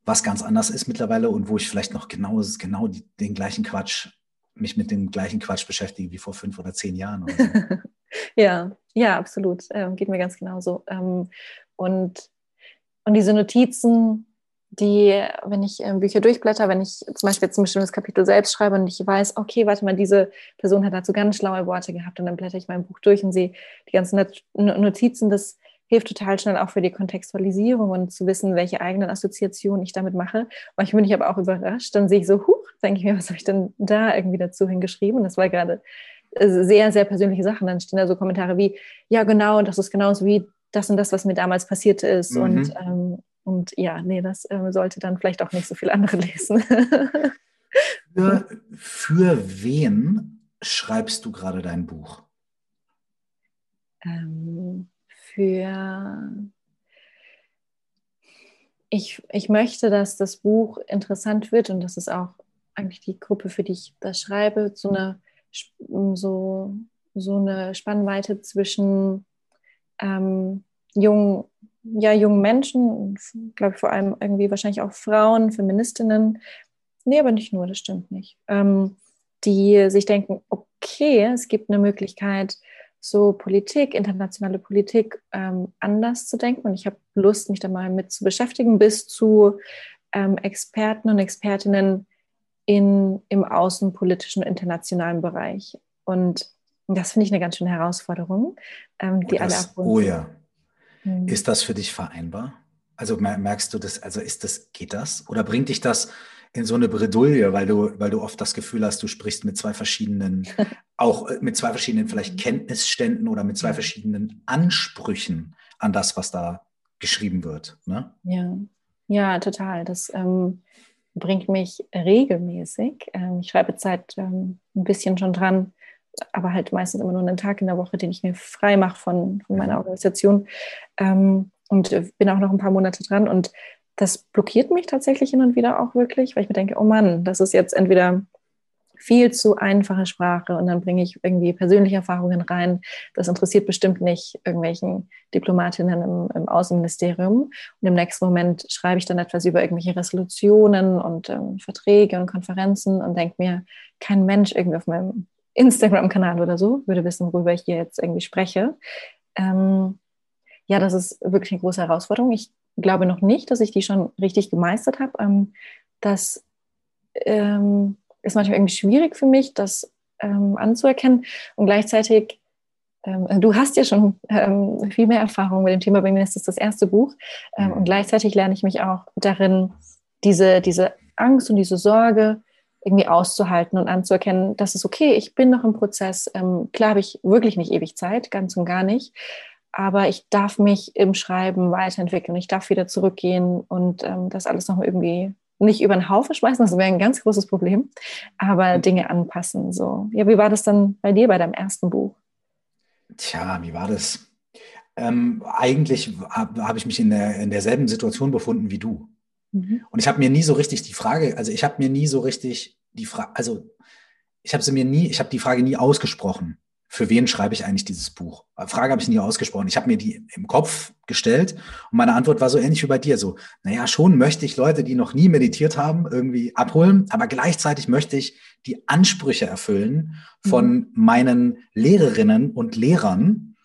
was ganz anders ist mittlerweile und wo ich vielleicht noch genau, genau die, den gleichen Quatsch, mich mit dem gleichen Quatsch beschäftige wie vor fünf oder zehn Jahren. Oder so. [LAUGHS]
Ja, ja, absolut. Ähm, geht mir ganz genauso. Ähm, und, und diese Notizen, die, wenn ich ähm, Bücher durchblätter, wenn ich zum Beispiel jetzt ein bestimmtes Kapitel selbst schreibe und ich weiß, okay, warte mal, diese Person hat dazu ganz schlaue Worte gehabt und dann blätter ich mein Buch durch und sehe die ganzen Notizen, das hilft total schnell auch für die Kontextualisierung und zu wissen, welche eigenen Assoziationen ich damit mache. Manchmal bin ich aber auch überrascht, dann sehe ich so, huch, denke ich mir, was habe ich denn da irgendwie dazu hingeschrieben? Und das war gerade sehr, sehr persönliche Sachen. Dann stehen da so Kommentare wie, ja, genau, das ist genauso wie das und das, was mir damals passiert ist. Mhm. Und, ähm, und ja, nee, das ähm, sollte dann vielleicht auch nicht so viel andere [LAUGHS] lesen.
für, für wen schreibst du gerade dein Buch?
Ähm, für ich, ich möchte, dass das Buch interessant wird und das ist auch eigentlich die Gruppe, für die ich das schreibe, so eine so, so eine Spannweite zwischen ähm, jungen, ja, jungen Menschen, glaube ich vor allem irgendwie wahrscheinlich auch Frauen, Feministinnen, nee, aber nicht nur, das stimmt nicht, ähm, die sich denken, okay, es gibt eine Möglichkeit, so Politik, internationale Politik ähm, anders zu denken. Und ich habe Lust, mich da mal mit zu beschäftigen, bis zu ähm, Experten und Expertinnen, in, im außenpolitischen internationalen Bereich. Und das finde ich eine ganz schöne Herausforderung, ähm, die
das, alle Oh ja. Hm. Ist das für dich vereinbar? Also merkst du das, also ist das, geht das? Oder bringt dich das in so eine Bredouille, weil du, weil du oft das Gefühl hast, du sprichst mit zwei verschiedenen, [LAUGHS] auch äh, mit zwei verschiedenen vielleicht hm. Kenntnisständen oder mit zwei verschiedenen Ansprüchen an das, was da geschrieben wird. Ne?
Ja, ja, total. Das ähm, bringt mich regelmäßig. Ähm, ich schreibe Zeit ähm, ein bisschen schon dran, aber halt meistens immer nur einen Tag in der Woche, den ich mir frei mache von, von meiner mhm. Organisation. Ähm, und bin auch noch ein paar Monate dran. Und das blockiert mich tatsächlich hin und wieder auch wirklich, weil ich mir denke, oh Mann, das ist jetzt entweder viel zu einfache Sprache und dann bringe ich irgendwie persönliche Erfahrungen rein. Das interessiert bestimmt nicht irgendwelchen Diplomatinnen im, im Außenministerium. Und im nächsten Moment schreibe ich dann etwas über irgendwelche Resolutionen und ähm, Verträge und Konferenzen und denke mir, kein Mensch irgendwie auf meinem Instagram-Kanal oder so würde wissen, worüber ich hier jetzt irgendwie spreche. Ähm, ja, das ist wirklich eine große Herausforderung. Ich glaube noch nicht, dass ich die schon richtig gemeistert habe. Ähm, dass ähm, ist manchmal irgendwie schwierig für mich, das ähm, anzuerkennen. Und gleichzeitig, ähm, du hast ja schon ähm, viel mehr Erfahrung mit dem Thema, bei mir ist das das erste Buch. Ähm, und gleichzeitig lerne ich mich auch darin, diese, diese Angst und diese Sorge irgendwie auszuhalten und anzuerkennen, dass es okay, ich bin noch im Prozess. Ähm, klar habe ich wirklich nicht ewig Zeit, ganz und gar nicht. Aber ich darf mich im Schreiben weiterentwickeln. Ich darf wieder zurückgehen und ähm, das alles noch irgendwie nicht über den Haufen schmeißen, das wäre ein ganz großes Problem, aber mhm. Dinge anpassen. So. Ja, wie war das dann bei dir bei deinem ersten Buch?
Tja, wie war das? Ähm, eigentlich habe hab ich mich in, der, in derselben Situation befunden wie du. Mhm. Und ich habe mir nie so richtig die Frage, also ich habe mir nie so richtig die Frage, also ich habe sie mir nie, ich habe die Frage nie ausgesprochen. Für wen schreibe ich eigentlich dieses Buch? Frage habe ich nie ausgesprochen. Ich habe mir die im Kopf gestellt und meine Antwort war so ähnlich wie bei dir. So, naja, schon möchte ich Leute, die noch nie meditiert haben, irgendwie abholen, aber gleichzeitig möchte ich die Ansprüche erfüllen von mhm. meinen Lehrerinnen und Lehrern,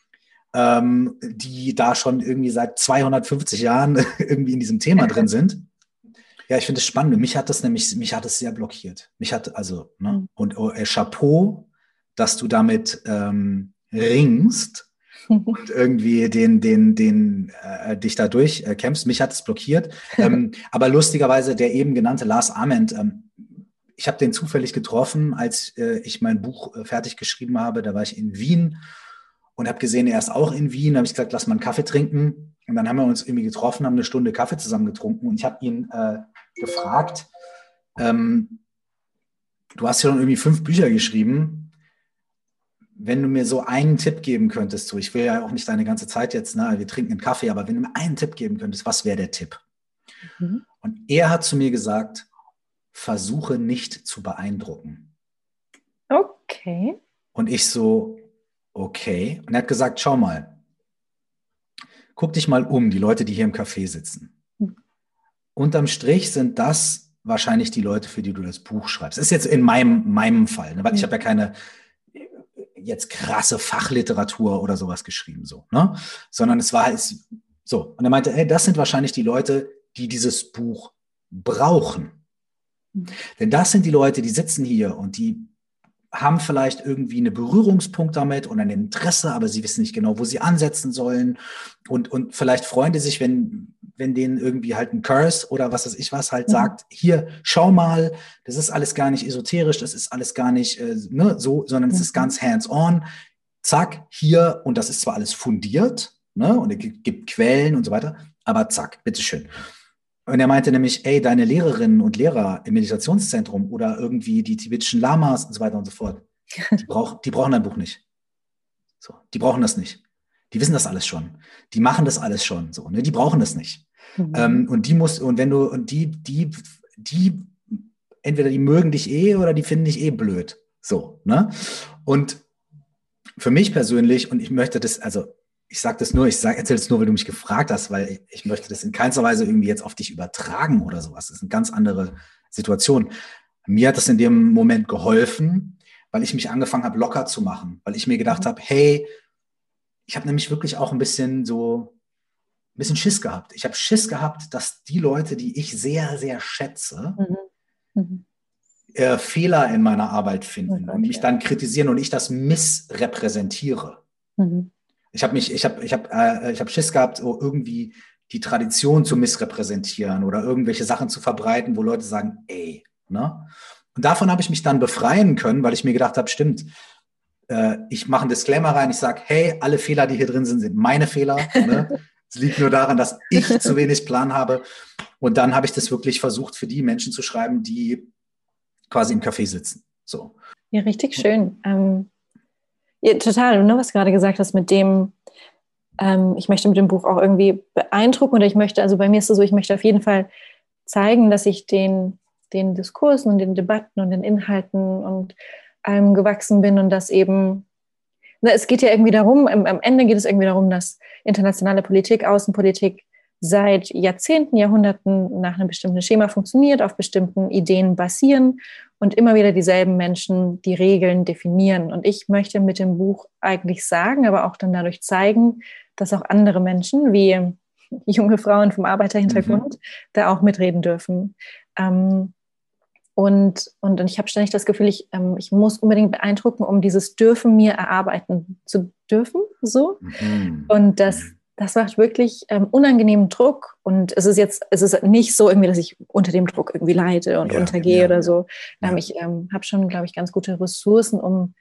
ähm, die da schon irgendwie seit 250 Jahren [LAUGHS] irgendwie in diesem Thema drin sind. Ja, ich finde es spannend. Mich hat das nämlich, mich hat es sehr blockiert. Mich hat, also, ne? Mhm. Und oh, äh, Chapeau, dass du damit ähm, ringst und [LAUGHS] irgendwie den, den, den, äh, dich da durchkämpfst. Äh, Mich hat es blockiert. ähm, [LAUGHS] aber lustigerweise der eben genannte Lars Ament, ähm, ich habe den zufällig getroffen, als äh, ich mein Buch äh, fertig geschrieben habe. Da war ich in Wien und habe gesehen, er ist auch in Wien. Da habe ich gesagt, lass mal einen Kaffee trinken. Und dann haben wir uns irgendwie getroffen, haben eine Stunde Kaffee zusammen getrunken. Und ich habe ihn äh, gefragt, ähm, du hast ja schon irgendwie fünf Bücher geschrieben. Wenn du mir so einen Tipp geben könntest, so, ich will ja auch nicht deine ganze Zeit jetzt, ne, wir trinken einen Kaffee, aber wenn du mir einen Tipp geben könntest, was wäre der Tipp? Mhm. Und er hat zu mir gesagt, versuche nicht zu beeindrucken.
Okay.
Und ich so, okay. Und er hat gesagt, schau mal, guck dich mal um, die Leute, die hier im Café sitzen unterm Strich sind das wahrscheinlich die Leute, für die du das Buch schreibst. Das ist jetzt in meinem, meinem Fall, ne? weil ich habe ja keine jetzt krasse Fachliteratur oder sowas geschrieben, so, ne? Sondern es war halt so. Und er meinte, ey, das sind wahrscheinlich die Leute, die dieses Buch brauchen. Mhm. Denn das sind die Leute, die sitzen hier und die haben vielleicht irgendwie einen Berührungspunkt damit und ein Interesse, aber sie wissen nicht genau, wo sie ansetzen sollen. Und, und vielleicht freuen die sich, wenn, wenn denen irgendwie halt ein Curse oder was weiß ich was halt mhm. sagt, hier, schau mal, das ist alles gar nicht esoterisch, das ist alles gar nicht äh, ne, so, sondern es mhm. ist ganz hands-on. Zack, hier, und das ist zwar alles fundiert, ne, und es gibt, gibt Quellen und so weiter, aber zack, bitteschön. Und er meinte nämlich, ey, deine Lehrerinnen und Lehrer im Meditationszentrum oder irgendwie die tibetischen Lamas und so weiter und so fort, [LAUGHS] die, brauch, die brauchen dein Buch nicht. So, die brauchen das nicht. Die wissen das alles schon. Die machen das alles schon. So, ne? Die brauchen das nicht. Mhm. Ähm, und die muss, und wenn du, und die, die, die, entweder die mögen dich eh oder die finden dich eh blöd. So, ne? Und für mich persönlich, und ich möchte das, also ich sage das nur, ich erzähle es nur, weil du mich gefragt hast, weil ich, ich, möchte das in keinster Weise irgendwie jetzt auf dich übertragen oder sowas. Das ist eine ganz andere Situation. Mir hat das in dem Moment geholfen, weil ich mich angefangen habe, locker zu machen, weil ich mir gedacht mhm. habe, hey, ich habe nämlich wirklich auch ein bisschen so ein bisschen Schiss gehabt. Ich habe Schiss gehabt, dass die Leute, die ich sehr, sehr schätze, mhm. Mhm. Äh, Fehler in meiner Arbeit finden oh und mich dann kritisieren und ich das missrepräsentiere. Mhm ich habe mich, ich habe, ich habe, äh, ich habe Schiss gehabt, so irgendwie die Tradition zu missrepräsentieren oder irgendwelche Sachen zu verbreiten, wo Leute sagen, ey, ne? Und davon habe ich mich dann befreien können, weil ich mir gedacht habe, stimmt, äh, ich mache einen Disclaimer rein, ich sage, hey, alle Fehler, die hier drin sind, sind meine Fehler. Ne? [LAUGHS] es liegt nur daran, dass ich zu wenig Plan habe. Und dann habe ich das wirklich versucht, für die Menschen zu schreiben, die quasi im Café sitzen. So.
Ja, richtig schön. Ähm, ja, total. Ne, was du gerade gesagt hast mit dem, ähm, ich möchte mit dem Buch auch irgendwie beeindrucken oder ich möchte, also bei mir ist es so, ich möchte auf jeden Fall zeigen, dass ich den, den Diskursen und den Debatten und den Inhalten und allem gewachsen bin und dass eben, na, es geht ja irgendwie darum, am, am Ende geht es irgendwie darum, dass internationale Politik, Außenpolitik seit Jahrzehnten, Jahrhunderten nach einem bestimmten Schema funktioniert, auf bestimmten Ideen basieren und immer wieder dieselben Menschen die Regeln definieren. Und ich möchte mit dem Buch eigentlich sagen, aber auch dann dadurch zeigen, dass auch andere Menschen wie [LAUGHS] junge Frauen vom Arbeiterhintergrund mhm. da auch mitreden dürfen. Ähm, und, und, und ich habe ständig das Gefühl, ich, ähm, ich muss unbedingt beeindrucken, um dieses Dürfen mir erarbeiten zu dürfen. So. Mhm. Und das, das macht wirklich ähm, unangenehmen Druck. Und es ist jetzt, es ist nicht so irgendwie, dass ich unter dem Druck irgendwie leide und ja, untergehe ja, oder so. Ähm, ich ähm, habe schon, glaube ich, ganz gute Ressourcen, um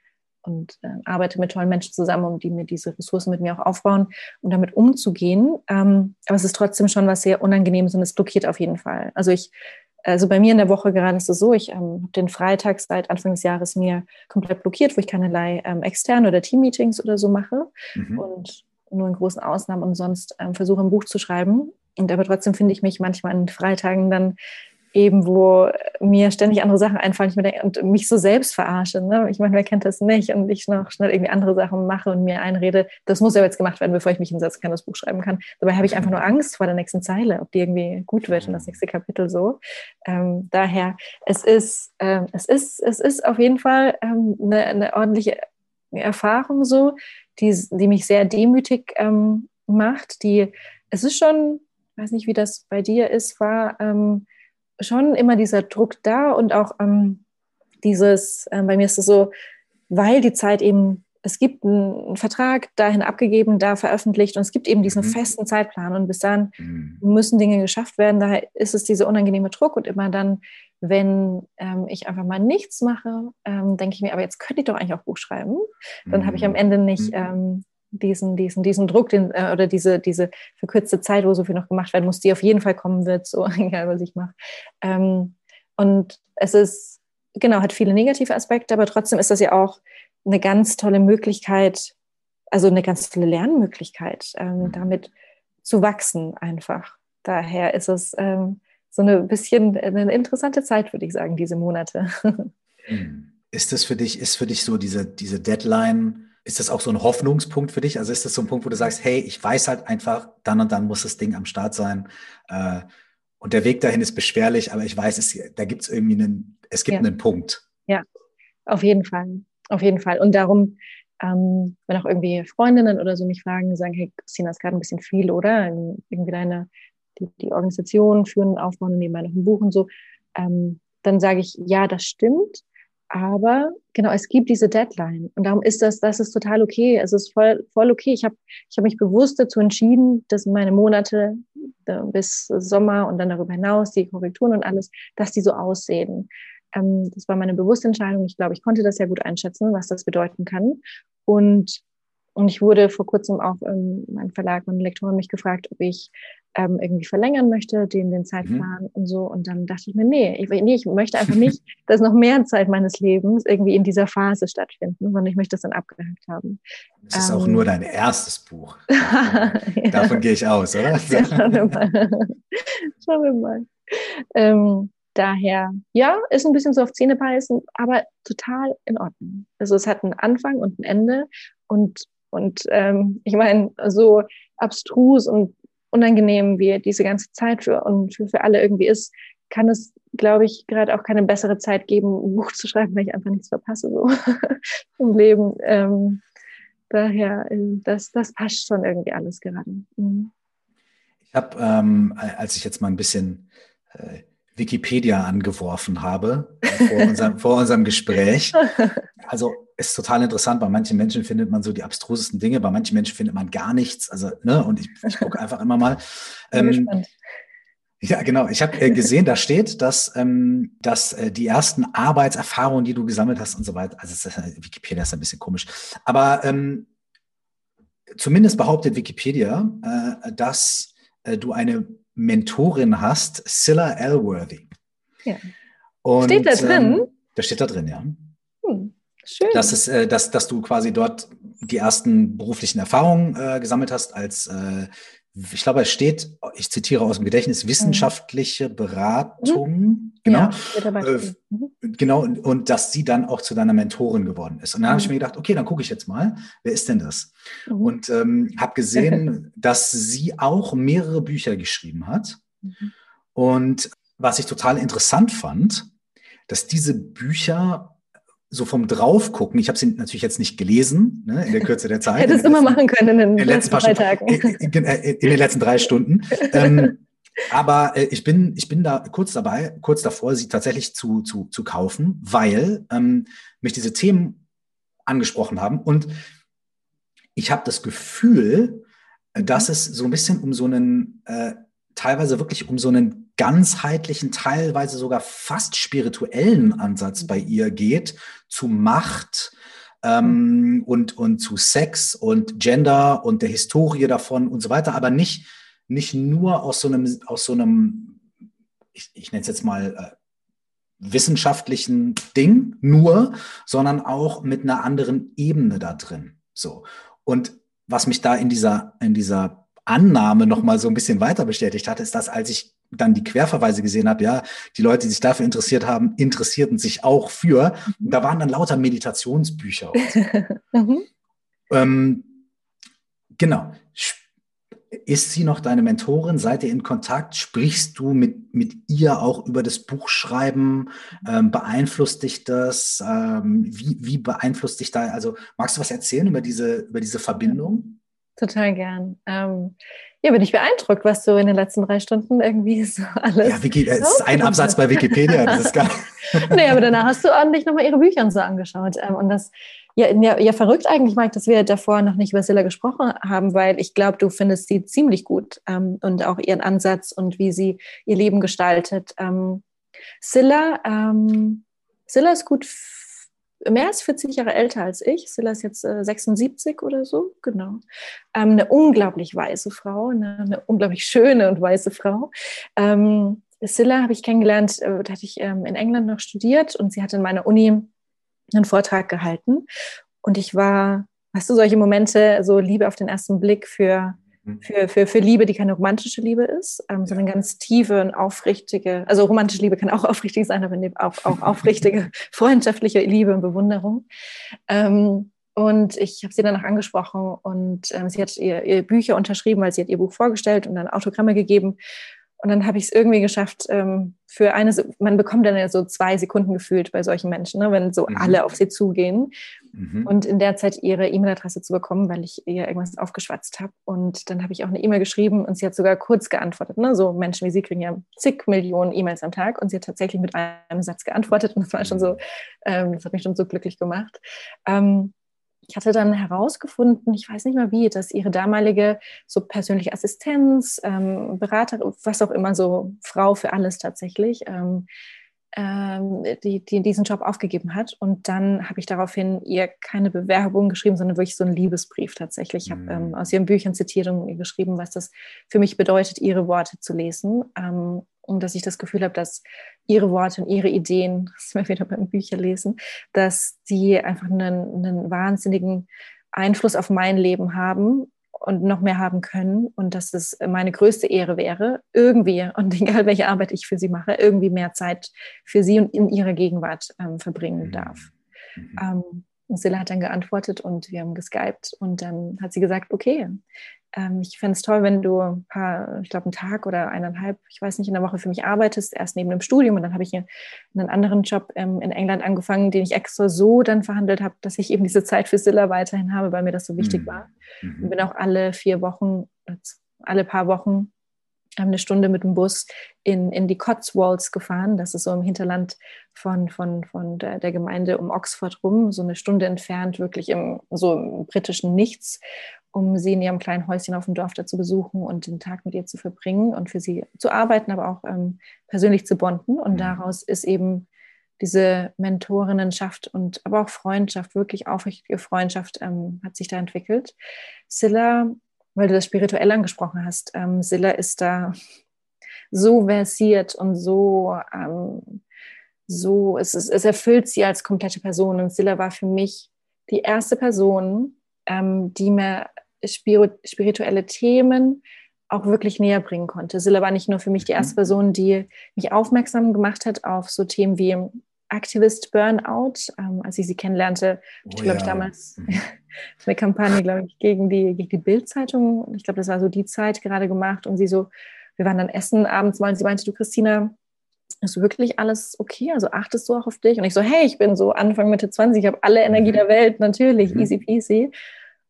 und äh, arbeite mit tollen Menschen zusammen, um die mir diese Ressourcen mit mir auch aufbauen, um damit umzugehen. Ähm, aber es ist trotzdem schon was sehr Unangenehmes und es blockiert auf jeden Fall. Also ich, also bei mir in der Woche gerade ist es so, ich ähm, habe den Freitag seit Anfang des Jahres mir komplett blockiert, wo ich keinerlei ähm, externe oder Team-Meetings oder so mache mhm. und nur in großen Ausnahmen und sonst ähm, versuche ein Buch zu schreiben. Und aber trotzdem finde ich mich manchmal an Freitagen dann eben, wo mir ständig andere Sachen einfallen denke, und mich so selbst verarsche. Ne? Ich meine, wer kennt das nicht? Und ich noch schnell irgendwie andere Sachen mache und mir einrede, das muss ja jetzt gemacht werden, bevor ich mich hinsetzen kann, das Buch schreiben kann. Dabei habe ich einfach nur Angst vor der nächsten Zeile, ob die irgendwie gut wird und das nächste Kapitel so. Ähm, daher, es ist, ähm, es ist, es ist auf jeden Fall ähm, eine, eine ordentliche Erfahrung so, die, die mich sehr demütig ähm, macht, die, es ist schon, weiß nicht, wie das bei dir ist, war, ähm, schon immer dieser Druck da und auch ähm, dieses, äh, bei mir ist es so, weil die Zeit eben, es gibt einen Vertrag dahin abgegeben, da veröffentlicht und es gibt eben diesen mhm. festen Zeitplan und bis dann mhm. müssen Dinge geschafft werden. Daher ist es dieser unangenehme Druck und immer dann, wenn ähm, ich einfach mal nichts mache, ähm, denke ich mir, aber jetzt könnte ich doch eigentlich auch Buch schreiben. Dann mhm. habe ich am mhm. Ende nicht mhm. ähm, diesen, diesen, diesen Druck den, äh, oder diese, diese verkürzte Zeit, wo so viel noch gemacht werden muss, die auf jeden Fall kommen wird, so [LAUGHS] egal was ich mache. Ähm, und es ist, genau, hat viele negative Aspekte, aber trotzdem ist das ja auch eine ganz tolle Möglichkeit, also eine ganz tolle Lernmöglichkeit, ähm, mhm. damit zu wachsen einfach. Daher ist es ähm, so eine bisschen eine interessante Zeit, würde ich sagen, diese Monate. [LAUGHS]
Mhm. Ist das für dich, ist für dich so diese, diese Deadline, ist das auch so ein Hoffnungspunkt für dich? Also ist das so ein Punkt, wo du sagst, hey, ich weiß halt einfach, dann und dann muss das Ding am Start sein. Äh, und der Weg dahin ist beschwerlich, aber ich weiß, es, da gibt es irgendwie einen, es gibt ja. einen Punkt.
Ja, auf jeden Fall. Auf jeden Fall. Und darum, ähm, wenn auch irgendwie Freundinnen oder so mich fragen, sagen, hey, Christina, ist gerade ein bisschen viel, oder? Irgendwie deine, die, die Organisation führen, aufbauen und nebenbei noch ein Buch und so. Ähm, dann sage ich, ja, das stimmt. Aber genau, es gibt diese Deadline und darum ist das, das ist total okay. Es ist voll, voll okay. Ich habe ich hab mich bewusst dazu entschieden, dass meine Monate äh, bis Sommer und dann darüber hinaus, die Korrekturen und alles, dass die so aussehen. Ähm, das war meine bewusste Entscheidung. Ich glaube, ich konnte das ja gut einschätzen, was das bedeuten kann. Und und ich wurde vor kurzem auch, ähm, mein Verlag, meine Lektorin mich gefragt, ob ich ähm, irgendwie verlängern möchte, den, den Zeitplan mhm. und so. Und dann dachte ich mir, nee ich, nee, ich möchte einfach nicht, [LAUGHS] dass noch mehr Zeit meines Lebens irgendwie in dieser Phase stattfinden, sondern ich möchte das dann abgehakt haben.
Das ist ähm, auch nur dein erstes Buch. [LAUGHS] Davon, davon gehe ich aus, oder? [LAUGHS] Ja, schauen wir mal.
schauen wir mal. Ähm, daher, ja, ist ein bisschen so auf Zähne beißen, aber total in Ordnung. Also es hat einen Anfang und ein Ende und und ähm, ich meine, so abstrus und unangenehm wie diese ganze Zeit für und für, für alle irgendwie ist, kann es, glaube ich, gerade auch keine bessere Zeit geben, ein Buch zu schreiben, weil ich einfach nichts verpasse so [LAUGHS] im Leben. Ähm, daher, äh, das, das passt schon irgendwie alles gerade. Mhm.
Ich habe, ähm, als ich jetzt mal ein bisschen äh, Wikipedia angeworfen habe vor, unserem, vor unserem Gespräch, [LAUGHS] also ist total interessant. Bei manchen Menschen findet man so die abstrusesten Dinge, bei manchen Menschen findet man gar nichts. Also, ne, und ich, ich gucke einfach immer mal. Ähm, ja, genau. Ich habe äh, gesehen, da steht, dass, ähm, dass äh, die ersten Arbeitserfahrungen, die du gesammelt hast und so weiter, also ist, Wikipedia ist ein bisschen komisch, aber ähm, zumindest behauptet Wikipedia, äh, dass äh, du eine Mentorin hast, Scylla Elworthy.
Ja. Und, steht da drin? Ähm,
da steht da drin, ja. Hm. Schön. Dass, es, äh, dass, dass du quasi dort die ersten beruflichen Erfahrungen äh, gesammelt hast als, äh, ich glaube, es steht, ich zitiere aus dem Gedächtnis, wissenschaftliche Beratung. Mhm. Genau. Ja, äh, mhm. Genau, und, und dass sie dann auch zu deiner Mentorin geworden ist. Und dann mhm. habe ich mir gedacht, okay, dann gucke ich jetzt mal, wer ist denn das? Mhm. Und ähm, habe gesehen, [LAUGHS] dass sie auch mehrere Bücher geschrieben hat. Mhm. Und was ich total interessant fand, dass diese Bücher so vom Draufgucken, ich habe sie natürlich jetzt nicht gelesen, ne, in der Kürze der [LAUGHS] Zeit.
Hättest du immer machen können in den, letzten,
letzten drei Tagen. In, in, in, den letzten drei Stunden. [LAUGHS] ähm, aber äh, ich bin, ich bin da kurz dabei, kurz davor, sie tatsächlich zu, zu, zu kaufen, weil ähm, mich diese Themen angesprochen haben. Und ich habe das Gefühl, äh, dass mhm. es so ein bisschen um so einen, äh, teilweise wirklich um so einen ganzheitlichen, teilweise sogar fast spirituellen Ansatz bei ihr geht zu Macht, ähm, mhm. und, und zu Sex und Gender und der Historie davon und so weiter, aber nicht, nicht nur aus so einem, aus so einem, ich, ich nenne es jetzt mal äh, wissenschaftlichen Ding nur, sondern auch mit einer anderen Ebene da drin. So. Und was mich da in dieser, in dieser Annahme nochmal so ein bisschen weiter bestätigt hat, ist, dass als ich dann die Querverweise gesehen habe, ja, die Leute, die sich dafür interessiert haben, interessierten sich auch für. Und da waren dann lauter Meditationsbücher. [LAUGHS] mhm. ähm, genau. Ist sie noch deine Mentorin? Seid ihr in Kontakt? Sprichst du mit, mit ihr auch über das Buchschreiben? Ähm, beeinflusst dich das? Ähm, wie, wie beeinflusst dich da? Also magst du was erzählen über diese, über diese Verbindung?
Total gern. Ähm, ja, bin ich beeindruckt, was du in den letzten drei Stunden irgendwie [LAUGHS] so alles.
Ja, Wiki, es ist ein Absatz bei Wikipedia, das ist
geil. [LAUGHS] nee, aber danach hast du ordentlich nochmal ihre Bücher so angeschaut. Ähm, und das, ja, ja, ja, verrückt eigentlich, Mike, dass wir davor noch nicht über Silla gesprochen haben, weil ich glaube, du findest sie ziemlich gut ähm, und auch ihren Ansatz und wie sie ihr Leben gestaltet. Ähm, Silla, ähm, Silla ist gut mehr als 40 Jahre älter als ich. Silla ist jetzt äh, 76 oder so, genau. Ähm, eine unglaublich weiße Frau, eine, eine, unglaublich schöne und weiße Frau. Ähm, Silla habe ich kennengelernt, äh, da hatte ich ähm, in England noch studiert und sie hat in meiner Uni einen Vortrag gehalten. Und ich war, weißt du, solche Momente, so Liebe auf den ersten Blick für. Für, für, für Liebe, die keine romantische Liebe ist, ähm, sondern ganz tiefe und aufrichtige, also romantische Liebe kann auch [LAUGHS] aufrichtig sein, aber auch, auch aufrichtige, [LAUGHS] freundschaftliche Liebe und Bewunderung. Ähm, und ich habe sie danach angesprochen und ähm, sie hat ihr, ihr Bücher unterschrieben, weil sie hat ihr Buch vorgestellt und dann Autogramme gegeben. Und dann habe ich es irgendwie geschafft, ähm, für eine, man bekommt dann ja so zwei Sekunden gefühlt bei solchen Menschen, ne, wenn so mhm. alle auf sie zugehen. Mhm. Und in der Zeit ihre E-Mail-Adresse zu bekommen, weil ich ihr irgendwas aufgeschwatzt habe. Und dann habe ich auch eine E-Mail geschrieben und sie hat sogar kurz geantwortet. Ne? So Menschen wie sie kriegen ja zig Millionen E-Mails am Tag und sie hat tatsächlich mit einem Satz geantwortet und das war schon so, mhm. ähm, das hat mich schon so glücklich gemacht. Ähm, ich hatte dann herausgefunden, ich weiß nicht mehr wie, dass ihre damalige so persönliche Assistenz, ähm, Berater, was auch immer, so Frau für alles tatsächlich, ähm, ähm, die, die diesen Job aufgegeben hat. Und dann habe ich daraufhin ihr keine Bewerbung geschrieben, sondern wirklich so einen Liebesbrief tatsächlich. Ich habe ähm, mhm. aus ihren Büchern zitiert und ihr geschrieben, was das für mich bedeutet, ihre Worte zu lesen. Ähm, und dass ich das Gefühl habe, dass ihre Worte und ihre Ideen, [LAUGHS] das ist mir wieder beim Bücherlesen, dass die einfach einen, einen wahnsinnigen Einfluss auf mein Leben haben und noch mehr haben können und dass es meine größte Ehre wäre, irgendwie, [LAUGHS] und egal welche Arbeit ich für sie mache, irgendwie mehr Zeit für sie und in ihrer Gegenwart ähm, verbringen mhm. darf. Mhm. Ähm, Silla hat dann geantwortet und wir haben geskypt und dann hat sie gesagt, okay, ähm, ich fände es toll, wenn du ein paar, ich glaube, einen Tag oder eineinhalb, ich weiß nicht, in der Woche für mich arbeitest, erst neben dem Studium und dann habe ich einen anderen Job ähm, in England angefangen, den ich extra so dann verhandelt habe, dass ich eben diese Zeit für Silla weiterhin habe, weil mir das so wichtig mhm. war. Und bin auch alle vier Wochen, alle paar Wochen eine Stunde mit dem Bus in, in die Cotswolds gefahren. Das ist so im Hinterland von, von, von der, der Gemeinde um Oxford rum, so eine Stunde entfernt, wirklich im, so im britischen Nichts um sie in ihrem kleinen Häuschen auf dem Dorf da zu besuchen und den Tag mit ihr zu verbringen und für sie zu arbeiten, aber auch ähm, persönlich zu bonden. Und mhm. daraus ist eben diese Mentorinnenschaft und aber auch Freundschaft, wirklich aufrichtige Freundschaft ähm, hat sich da entwickelt. Silla, weil du das spirituell angesprochen hast, ähm, Silla ist da so versiert und so, ähm, so es, ist, es erfüllt sie als komplette Person. Und Silla war für mich die erste Person, ähm, die mir spirituelle Themen auch wirklich näher bringen konnte. Silla war nicht nur für mich die erste mhm. Person, die mich aufmerksam gemacht hat auf so Themen wie Aktivist Burnout, ähm, als ich sie kennenlernte. Oh, ich glaube, ja. ich damals mhm. [LAUGHS] eine Kampagne, glaube ich, gegen die, gegen die Bild-Zeitung. Ich glaube, das war so die Zeit gerade gemacht und sie so, wir waren dann essen abends mal und sie meinte, du Christina, ist wirklich alles okay? Also achtest du auch auf dich? Und ich so, hey, ich bin so Anfang, Mitte 20, ich habe alle Energie mhm. der Welt, natürlich, easy peasy.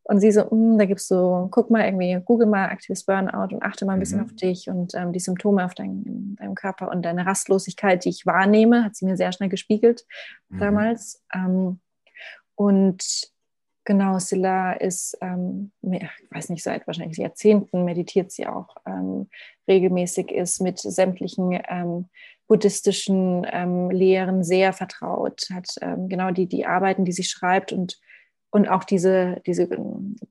Und sie so, hm, da gibst du, guck mal irgendwie, google mal aktives Burnout und achte mal ein bisschen mhm. auf dich und ähm, die Symptome auf dein, deinem Körper und deine Rastlosigkeit, die ich wahrnehme, hat sie mir sehr schnell gespiegelt mhm. damals. Ähm, und genau, Silla ist, ähm, ich weiß nicht, seit wahrscheinlich Jahrzehnten meditiert sie auch ähm, regelmäßig, ist mit sämtlichen ähm, buddhistischen ähm, Lehren sehr vertraut, hat genau die, die Arbeiten, die sie schreibt und, und auch diese, diese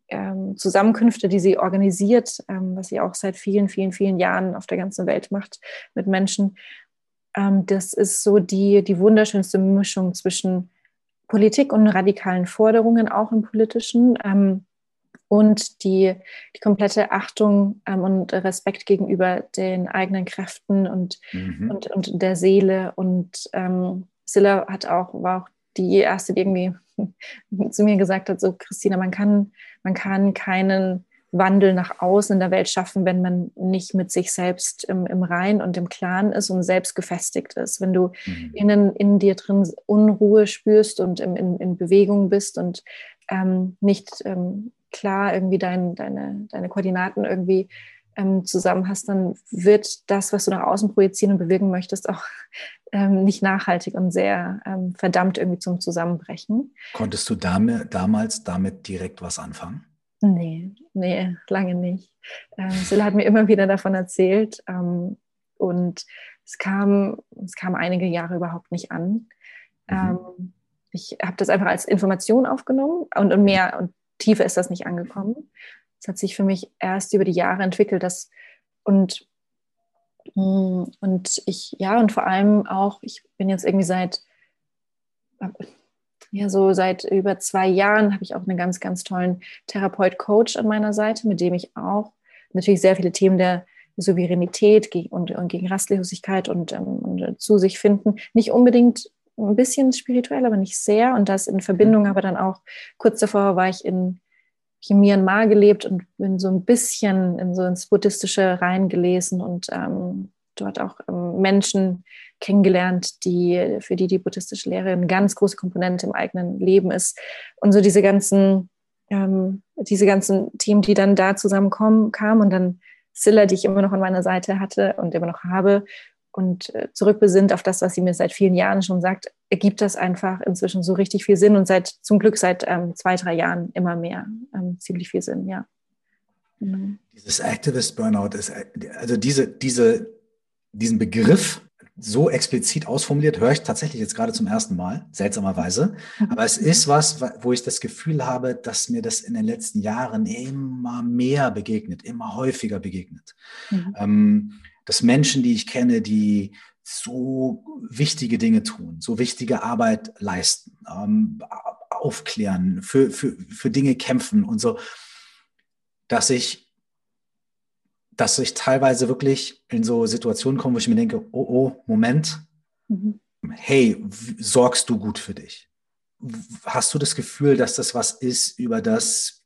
ähm, Zusammenkünfte, die sie organisiert, was sie auch seit vielen, vielen, vielen Jahren auf der ganzen Welt macht mit Menschen. das ist so die, die wunderschönste Mischung zwischen Politik und radikalen Forderungen auch im politischen ähm, und die, die komplette Achtung ähm, und Respekt gegenüber den eigenen Kräften und, mhm. und, und der Seele. Und ähm, Silla hat auch, war auch die erste, die irgendwie [LAUGHS] zu mir gesagt hat, so Christina, man kann, man kann keinen Wandel nach außen in der Welt schaffen, wenn man nicht mit sich selbst im, im Rein und im Klaren ist und selbst gefestigt ist. Wenn du mhm. innen in dir drin Unruhe spürst und in, in, in Bewegung bist und ähm, nicht ähm, klar irgendwie dein, deine, deine Koordinaten irgendwie ähm, zusammen hast, dann wird das, was du nach außen projizieren und bewirken möchtest, auch ähm, nicht nachhaltig und sehr ähm, verdammt irgendwie zum Zusammenbrechen.
Konntest du damit, damals damit direkt was anfangen?
Nee, nee, lange nicht. Ähm, Silla hat mir immer wieder davon erzählt ähm, und es kam, es kam einige Jahre überhaupt nicht an. Mhm. Ähm, ich habe das einfach als Information aufgenommen und, und mehr und tiefer ist das nicht angekommen. Es hat sich für mich erst über die Jahre entwickelt, dass und mm, und ich ja und vor allem auch ich bin jetzt irgendwie seit ja, so seit über zwei Jahren habe ich auch einen ganz, ganz tollen Therapeut-Coach an meiner Seite, mit dem ich auch natürlich sehr viele Themen der Souveränität und, und gegen Rastlosigkeit und, ähm, und zu sich finden. Nicht unbedingt ein bisschen spirituell, aber nicht sehr. Und das in Verbindung, aber dann auch kurz davor war ich in, in Myanmar gelebt und bin so ein bisschen in so ins Buddhistische reingelesen und ähm, dort auch ähm, Menschen kennengelernt, die, für die die buddhistische Lehre eine ganz große Komponente im eigenen Leben ist. Und so diese ganzen, ähm, diese ganzen Themen, die dann da zusammenkommen, kamen und dann Silla, die ich immer noch an meiner Seite hatte und immer noch habe und äh, zurückbesinnt auf das, was sie mir seit vielen Jahren schon sagt, ergibt das einfach inzwischen so richtig viel Sinn und seit zum Glück seit ähm, zwei, drei Jahren immer mehr ähm, ziemlich viel Sinn, ja.
Mhm. Dieses Activist Burnout ist, also diese, diese diesen Begriff so explizit ausformuliert, höre ich tatsächlich jetzt gerade zum ersten Mal, seltsamerweise. Mhm. Aber es ist was, wo ich das Gefühl habe, dass mir das in den letzten Jahren immer mehr begegnet, immer häufiger begegnet. Mhm. Ähm, dass Menschen, die ich kenne, die so wichtige Dinge tun, so wichtige Arbeit leisten, ähm, aufklären, für, für, für Dinge kämpfen und so, dass ich dass ich teilweise wirklich in so Situationen komme, wo ich mir denke, oh, oh, Moment, mhm. hey, sorgst du gut für dich? Hast du das Gefühl, dass das was ist, über das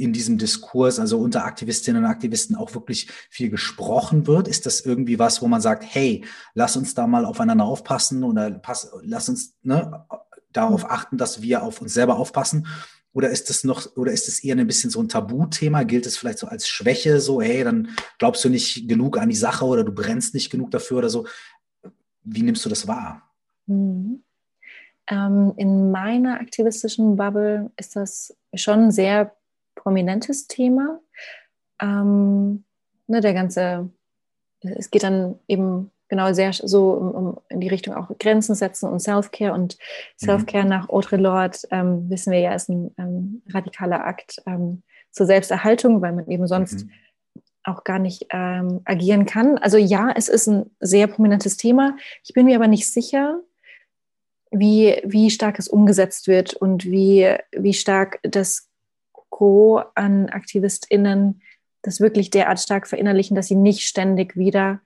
in diesem Diskurs, also unter Aktivistinnen und Aktivisten auch wirklich viel gesprochen wird? Ist das irgendwie was, wo man sagt, hey, lass uns da mal aufeinander aufpassen oder pass, lass uns ne, darauf mhm. achten, dass wir auf uns selber aufpassen? Oder ist es noch, oder ist es eher ein bisschen so ein Tabuthema? Gilt es vielleicht so als Schwäche, so, hey, dann glaubst du nicht genug an die Sache oder du brennst nicht genug dafür oder so? Wie nimmst du das wahr?
Mhm. Ähm, in meiner aktivistischen Bubble ist das schon sehr prominentes Thema. Ähm, ne, der ganze, es geht dann eben genau sehr so um, um, in die Richtung auch Grenzen setzen und Self-Care. Und Self-Care mhm. nach Audre Lorde, ähm, wissen wir ja, ist ein ähm, radikaler Akt ähm, zur Selbsterhaltung, weil man eben sonst mhm. auch gar nicht ähm, agieren kann. Also ja, es ist ein sehr prominentes Thema. Ich bin mir aber nicht sicher, wie, wie stark es umgesetzt wird und wie, wie stark das Gros an AktivistInnen das wirklich derart stark verinnerlichen, dass sie nicht ständig wieder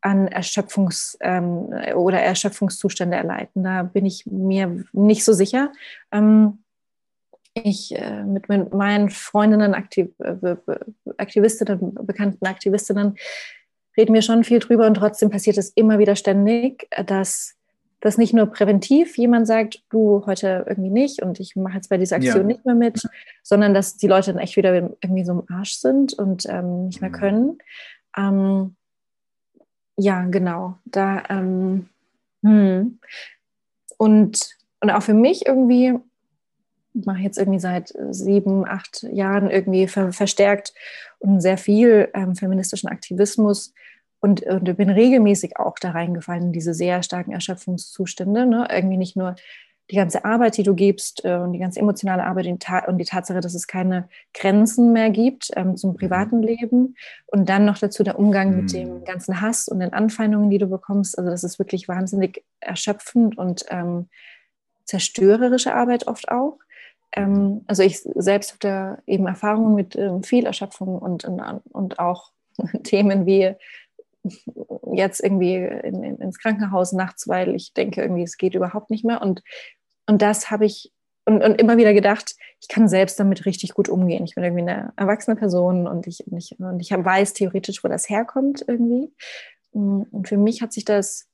an Erschöpfungs- ähm, oder Erschöpfungszustände erleiden. Da bin ich mir nicht so sicher. Ähm, ich äh, mit, mit, meinen Freundinnen, Aktiv äh, Aktivistinnen, bekannten Aktivistinnen, reden wir schon viel drüber und trotzdem passiert es immer wieder ständig, dass dass nicht nur präventiv jemand sagt, du heute irgendwie nicht und ich mache jetzt bei dieser Aktion ja. nicht mehr mit, sondern dass die Leute dann echt wieder irgendwie so im Arsch sind und ähm, nicht mehr mhm. können. Ähm, ja, genau. Da, ähm, hm. und, und auch für mich irgendwie, mache jetzt irgendwie seit sieben, acht Jahren irgendwie ver verstärkt und sehr viel ähm, feministischen Aktivismus und, und bin regelmäßig auch da reingefallen in diese sehr starken Erschöpfungszustände. Ne? Irgendwie nicht nur die ganze Arbeit, die du gibst äh, und die ganze emotionale Arbeit und die Tatsache, dass es keine Grenzen mehr gibt ähm, zum mhm. privaten Leben und dann noch dazu der Umgang mhm. mit dem ganzen Hass und den Anfeindungen, die du bekommst. Also das ist wirklich wahnsinnig erschöpfend und ähm, zerstörerische Arbeit oft auch. Ähm, also ich selbst habe da eben Erfahrungen mit ähm, viel Erschöpfung und, und, und auch [LAUGHS] Themen wie jetzt irgendwie in, in, ins Krankenhaus nachts, weil ich denke, irgendwie es geht überhaupt nicht mehr. Und, und das habe ich und, und immer wieder gedacht, ich kann selbst damit richtig gut umgehen. Ich bin irgendwie eine erwachsene Person und ich, und ich, und ich weiß theoretisch, wo das herkommt irgendwie. Und für mich hat sich das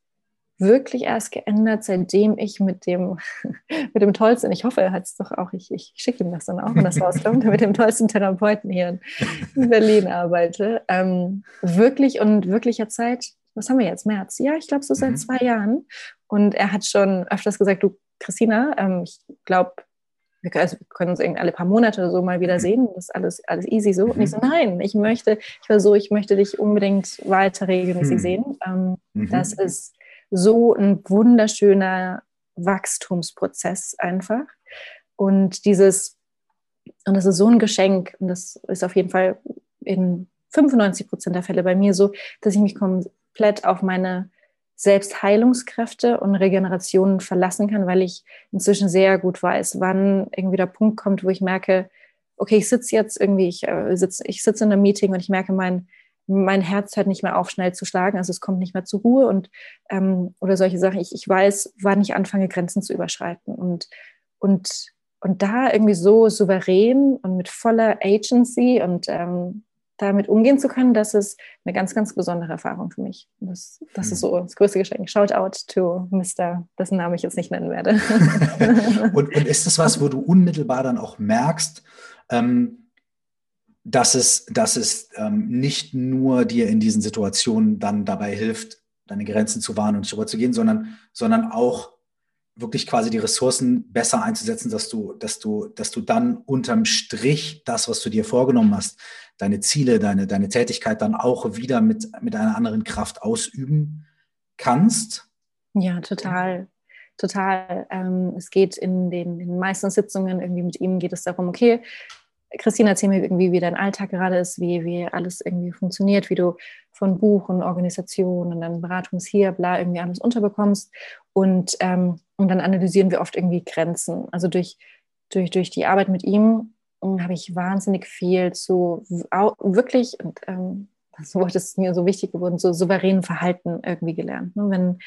wirklich erst geändert, seitdem ich mit dem, [LAUGHS] mit dem tollsten, ich hoffe, er hat es doch auch, ich, ich schicke ihm das dann auch, wenn das [LAUGHS] rauskommt, mit dem tollsten Therapeuten hier in Berlin arbeite. Ähm, wirklich und wirklicher Zeit, was haben wir jetzt, März? Ja, ich glaube so seit mhm. zwei Jahren. Und er hat schon öfters gesagt, du, Christina, ähm, ich glaube, wir, also wir können uns irgendwie alle paar Monate so mal wieder sehen. Das ist alles, alles easy so. Und ich so, mhm. nein, ich möchte, ich war so, ich möchte dich unbedingt weiter regelmäßig mhm. sehen. Ähm, mhm. Das ist so ein wunderschöner Wachstumsprozess einfach. Und dieses, und das ist so ein Geschenk, und das ist auf jeden Fall in 95 Prozent der Fälle bei mir so, dass ich mich komplett auf meine Selbstheilungskräfte und Regenerationen verlassen kann, weil ich inzwischen sehr gut weiß, wann irgendwie der Punkt kommt, wo ich merke, okay, ich sitze jetzt irgendwie, ich äh, sitze ich sitz in einem Meeting und ich merke, mein, mein Herz hört nicht mehr auf, schnell zu schlagen, also es kommt nicht mehr zur Ruhe und ähm, oder solche Sachen. Ich, ich weiß, wann ich anfange, Grenzen zu überschreiten und, und, und da irgendwie so souverän und mit voller Agency und ähm, damit umgehen zu können, das ist eine ganz, ganz besondere Erfahrung für mich. Das, das ist hm. so das größte Geschenk. Shout out to Mr., dessen Namen ich jetzt nicht nennen werde. [LAUGHS]
und, und ist das was, wo du unmittelbar dann auch merkst, ähm, dass es, dass es ähm, nicht nur dir in diesen Situationen dann dabei hilft, deine Grenzen zu wahren und nicht gehen, sondern, sondern auch wirklich quasi die Ressourcen besser einzusetzen, dass du, dass du, dass du dann unterm Strich das, was du dir vorgenommen hast, deine Ziele, deine, deine Tätigkeit dann auch wieder mit, mit einer anderen Kraft ausüben kannst.
Ja, total. Total. Ähm, es geht in den, in den meisten Sitzungen irgendwie mit ihm geht es darum, okay, Christine, erzähl mir irgendwie, wie dein Alltag gerade ist, wie, wie alles irgendwie funktioniert, wie du von Buchen, Organisationen dann Beratungs hier, bla, irgendwie alles unterbekommst. Und, ähm, und dann analysieren wir oft irgendwie Grenzen. Also durch, durch, durch die Arbeit mit ihm hm, habe ich wahnsinnig viel zu wirklich, und ähm, das Wort ist mir so wichtig geworden, so souveränen Verhalten irgendwie gelernt. Ne? Wenn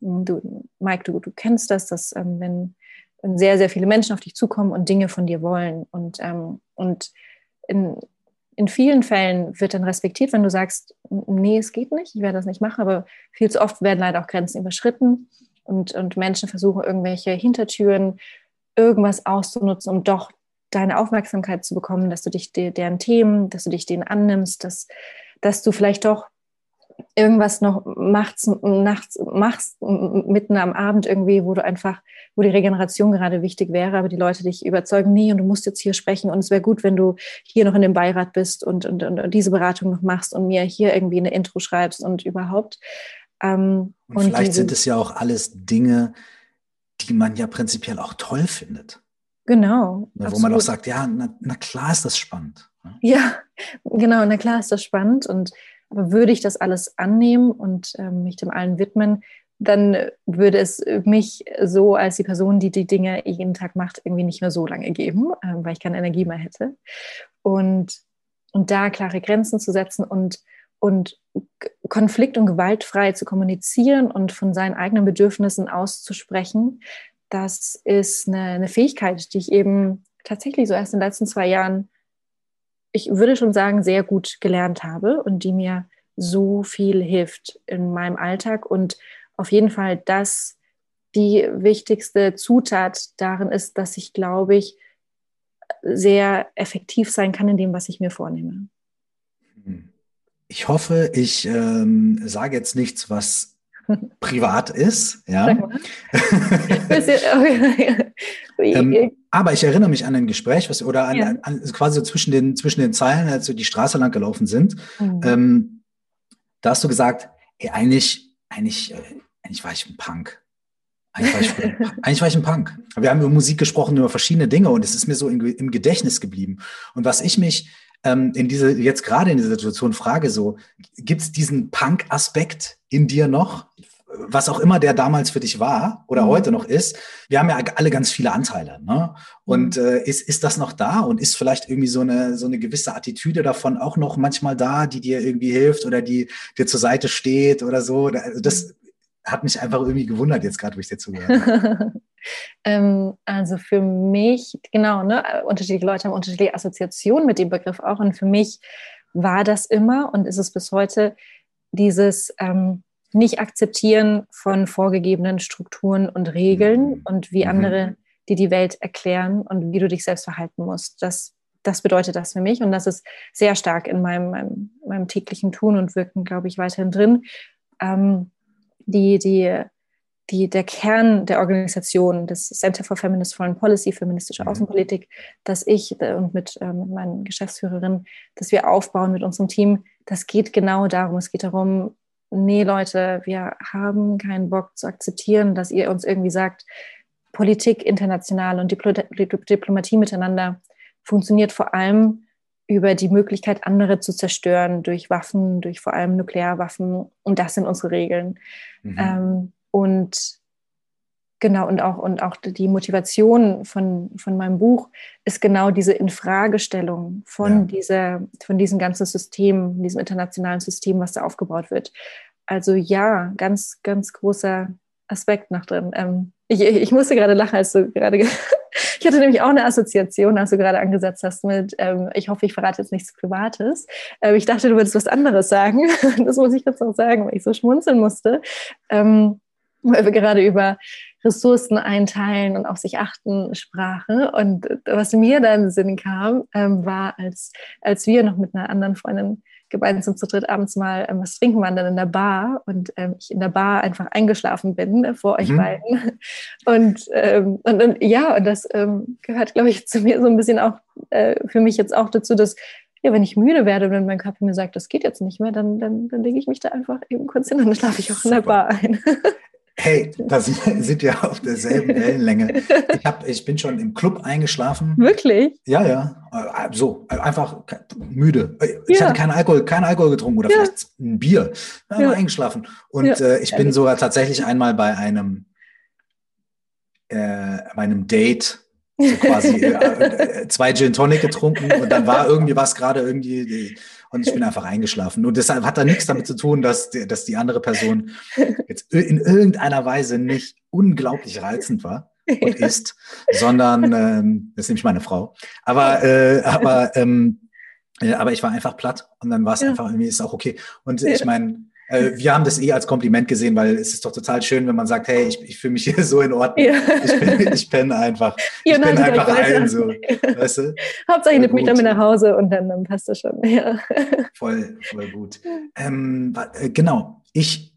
du, Mike, du, du kennst das, dass ähm, wenn sehr, sehr viele Menschen auf dich zukommen und Dinge von dir wollen. Und, ähm, und in, in vielen Fällen wird dann respektiert, wenn du sagst, nee, es geht nicht, ich werde das nicht machen, aber viel zu oft werden leider auch Grenzen überschritten und, und Menschen versuchen irgendwelche Hintertüren, irgendwas auszunutzen, um doch deine Aufmerksamkeit zu bekommen, dass du dich de, deren Themen, dass du dich denen annimmst, dass, dass du vielleicht doch irgendwas noch machst, nachts machst, mitten am Abend irgendwie, wo du einfach, wo die Regeneration gerade wichtig wäre, aber die Leute dich überzeugen, nee, und du musst jetzt hier sprechen und es wäre gut, wenn du hier noch in dem Beirat bist und, und, und diese Beratung noch machst und mir hier irgendwie eine Intro schreibst und überhaupt.
Ähm, und, und, vielleicht sind es ja auch alles Dinge, die man ja prinzipiell auch toll findet.
Genau.
Wo absolut. man auch sagt, ja, na, na klar ist das spannend.
Ja, [LAUGHS] genau, na klar ist das spannend und aber würde ich das alles annehmen und ähm, mich dem allen widmen, dann würde es mich so als die Person, die die Dinge jeden Tag macht, irgendwie nicht mehr so lange geben, äh, weil ich keine Energie mehr hätte. Und, und da klare Grenzen zu setzen und, und konflikt- und gewaltfrei zu kommunizieren und von seinen eigenen Bedürfnissen auszusprechen, das ist eine, eine Fähigkeit, die ich eben tatsächlich so erst in den letzten zwei Jahren ich würde schon sagen, sehr gut gelernt habe und die mir so viel hilft in meinem Alltag und auf jeden Fall das die wichtigste Zutat darin ist, dass ich, glaube ich, sehr effektiv sein kann in dem, was ich mir vornehme.
Ich hoffe, ich ähm, sage jetzt nichts, was privat ist. Ja. ähm, aber ich erinnere mich an ein Gespräch, was oder an, ja. an, quasi so zwischen den zwischen den Zeilen, als wir die Straße lang gelaufen sind. Mhm. Ähm, da hast du gesagt, ey, eigentlich, eigentlich, äh, eigentlich war ich ein Punk. Eigentlich war, ich, [LAUGHS] eigentlich war ich ein Punk. Wir haben über Musik gesprochen, über verschiedene Dinge und es ist mir so im, im Gedächtnis geblieben. Und was ich mich ähm, in diese, jetzt gerade in dieser Situation frage, so, gibt es diesen Punk-Aspekt in dir noch? Was auch immer der damals für dich war oder mhm. heute noch ist, wir haben ja alle ganz viele Anteile. Ne? Und mhm. äh, ist, ist das noch da und ist vielleicht irgendwie so eine, so eine gewisse Attitüde davon auch noch manchmal da, die dir irgendwie hilft oder die dir zur Seite steht oder so? Also das hat mich einfach irgendwie gewundert jetzt gerade, wo ich dir zugehört [LAUGHS]
ähm, also für mich, genau, ne, unterschiedliche Leute haben unterschiedliche Assoziationen mit dem Begriff auch. Und für mich war das immer und ist es bis heute dieses ähm, Nicht-Akzeptieren von vorgegebenen Strukturen und Regeln mhm. und wie mhm. andere dir die Welt erklären und wie du dich selbst verhalten musst. Das, das bedeutet das für mich und das ist sehr stark in meinem, meinem, meinem täglichen Tun und Wirken, glaube ich, weiterhin drin. Ähm, die, die, die, der Kern der Organisation, des Center for Feminist Foreign Policy, feministische mhm. Außenpolitik, dass ich äh, und mit, äh, mit meinen Geschäftsführerinnen, dass wir aufbauen mit unserem Team, das geht genau darum. Es geht darum, nee Leute, wir haben keinen Bock zu akzeptieren, dass ihr uns irgendwie sagt, Politik international und Diplomatie miteinander funktioniert vor allem über die Möglichkeit, andere zu zerstören durch Waffen, durch vor allem Nuklearwaffen. Und das sind unsere Regeln. Mhm. Ähm, und genau, und auch, und auch die Motivation von, von meinem Buch ist genau diese Infragestellung von, ja. dieser, von diesem ganzen System, diesem internationalen System, was da aufgebaut wird. Also ja, ganz, ganz großer Aspekt noch drin. Ähm, ich, ich musste gerade lachen, als du gerade [LAUGHS] Ich hatte nämlich auch eine Assoziation, als du gerade angesetzt hast mit, ähm, ich hoffe, ich verrate jetzt nichts Privates. Ähm, ich dachte, du würdest was anderes sagen. [LAUGHS] das muss ich jetzt auch sagen, weil ich so schmunzeln musste. Ähm, weil wir gerade über Ressourcen einteilen und auf sich achten sprachen. Und was mir da in den Sinn kam, ähm, war, als, als wir noch mit einer anderen Freundin gemeinsam zu dritt abends mal ähm, was trinken waren dann in der Bar und ähm, ich in der Bar einfach eingeschlafen bin äh, vor euch mhm. beiden. Und, ähm, und, und, ja, und das ähm, gehört, glaube ich, zu mir so ein bisschen auch äh, für mich jetzt auch dazu, dass ja, wenn ich müde werde, wenn mein Körper mir sagt, das geht jetzt nicht mehr, dann, dann, dann lege ich mich da einfach eben kurz hin und dann schlafe ich auch Super. in der Bar ein. [LAUGHS]
Hey, da sind wir auf derselben Wellenlänge. Ich, hab, ich bin schon im Club eingeschlafen.
Wirklich?
Ja, ja. Äh, so, einfach müde. Ich ja. hatte keinen Alkohol, keinen Alkohol getrunken oder ja. vielleicht ein Bier. Ja, ja. eingeschlafen. Und äh, ich bin sogar tatsächlich einmal bei einem, äh, bei einem Date so quasi äh, [LAUGHS] äh, zwei Gin Tonic getrunken und dann war irgendwie was gerade irgendwie und ich bin einfach eingeschlafen. Und deshalb hat da nichts damit zu tun, dass, dass die andere Person jetzt in irgendeiner Weise nicht unglaublich reizend war und ist, sondern ähm, das ist nämlich meine Frau. Aber, äh, aber, ähm, äh, aber ich war einfach platt und dann war es ja. einfach irgendwie ist auch okay. Und ich meine, wir haben das eh als Kompliment gesehen, weil es ist doch total schön, wenn man sagt, hey, ich, ich fühle mich hier so in Ordnung. Ja. Ich, bin, ich penne einfach. Ich ja, bin einfach ein, so. Weißt du?
Hauptsache, ich nehme mich damit nach Hause und dann, dann passt das schon. Ja.
Voll, voll gut. Ähm, äh, genau, ich,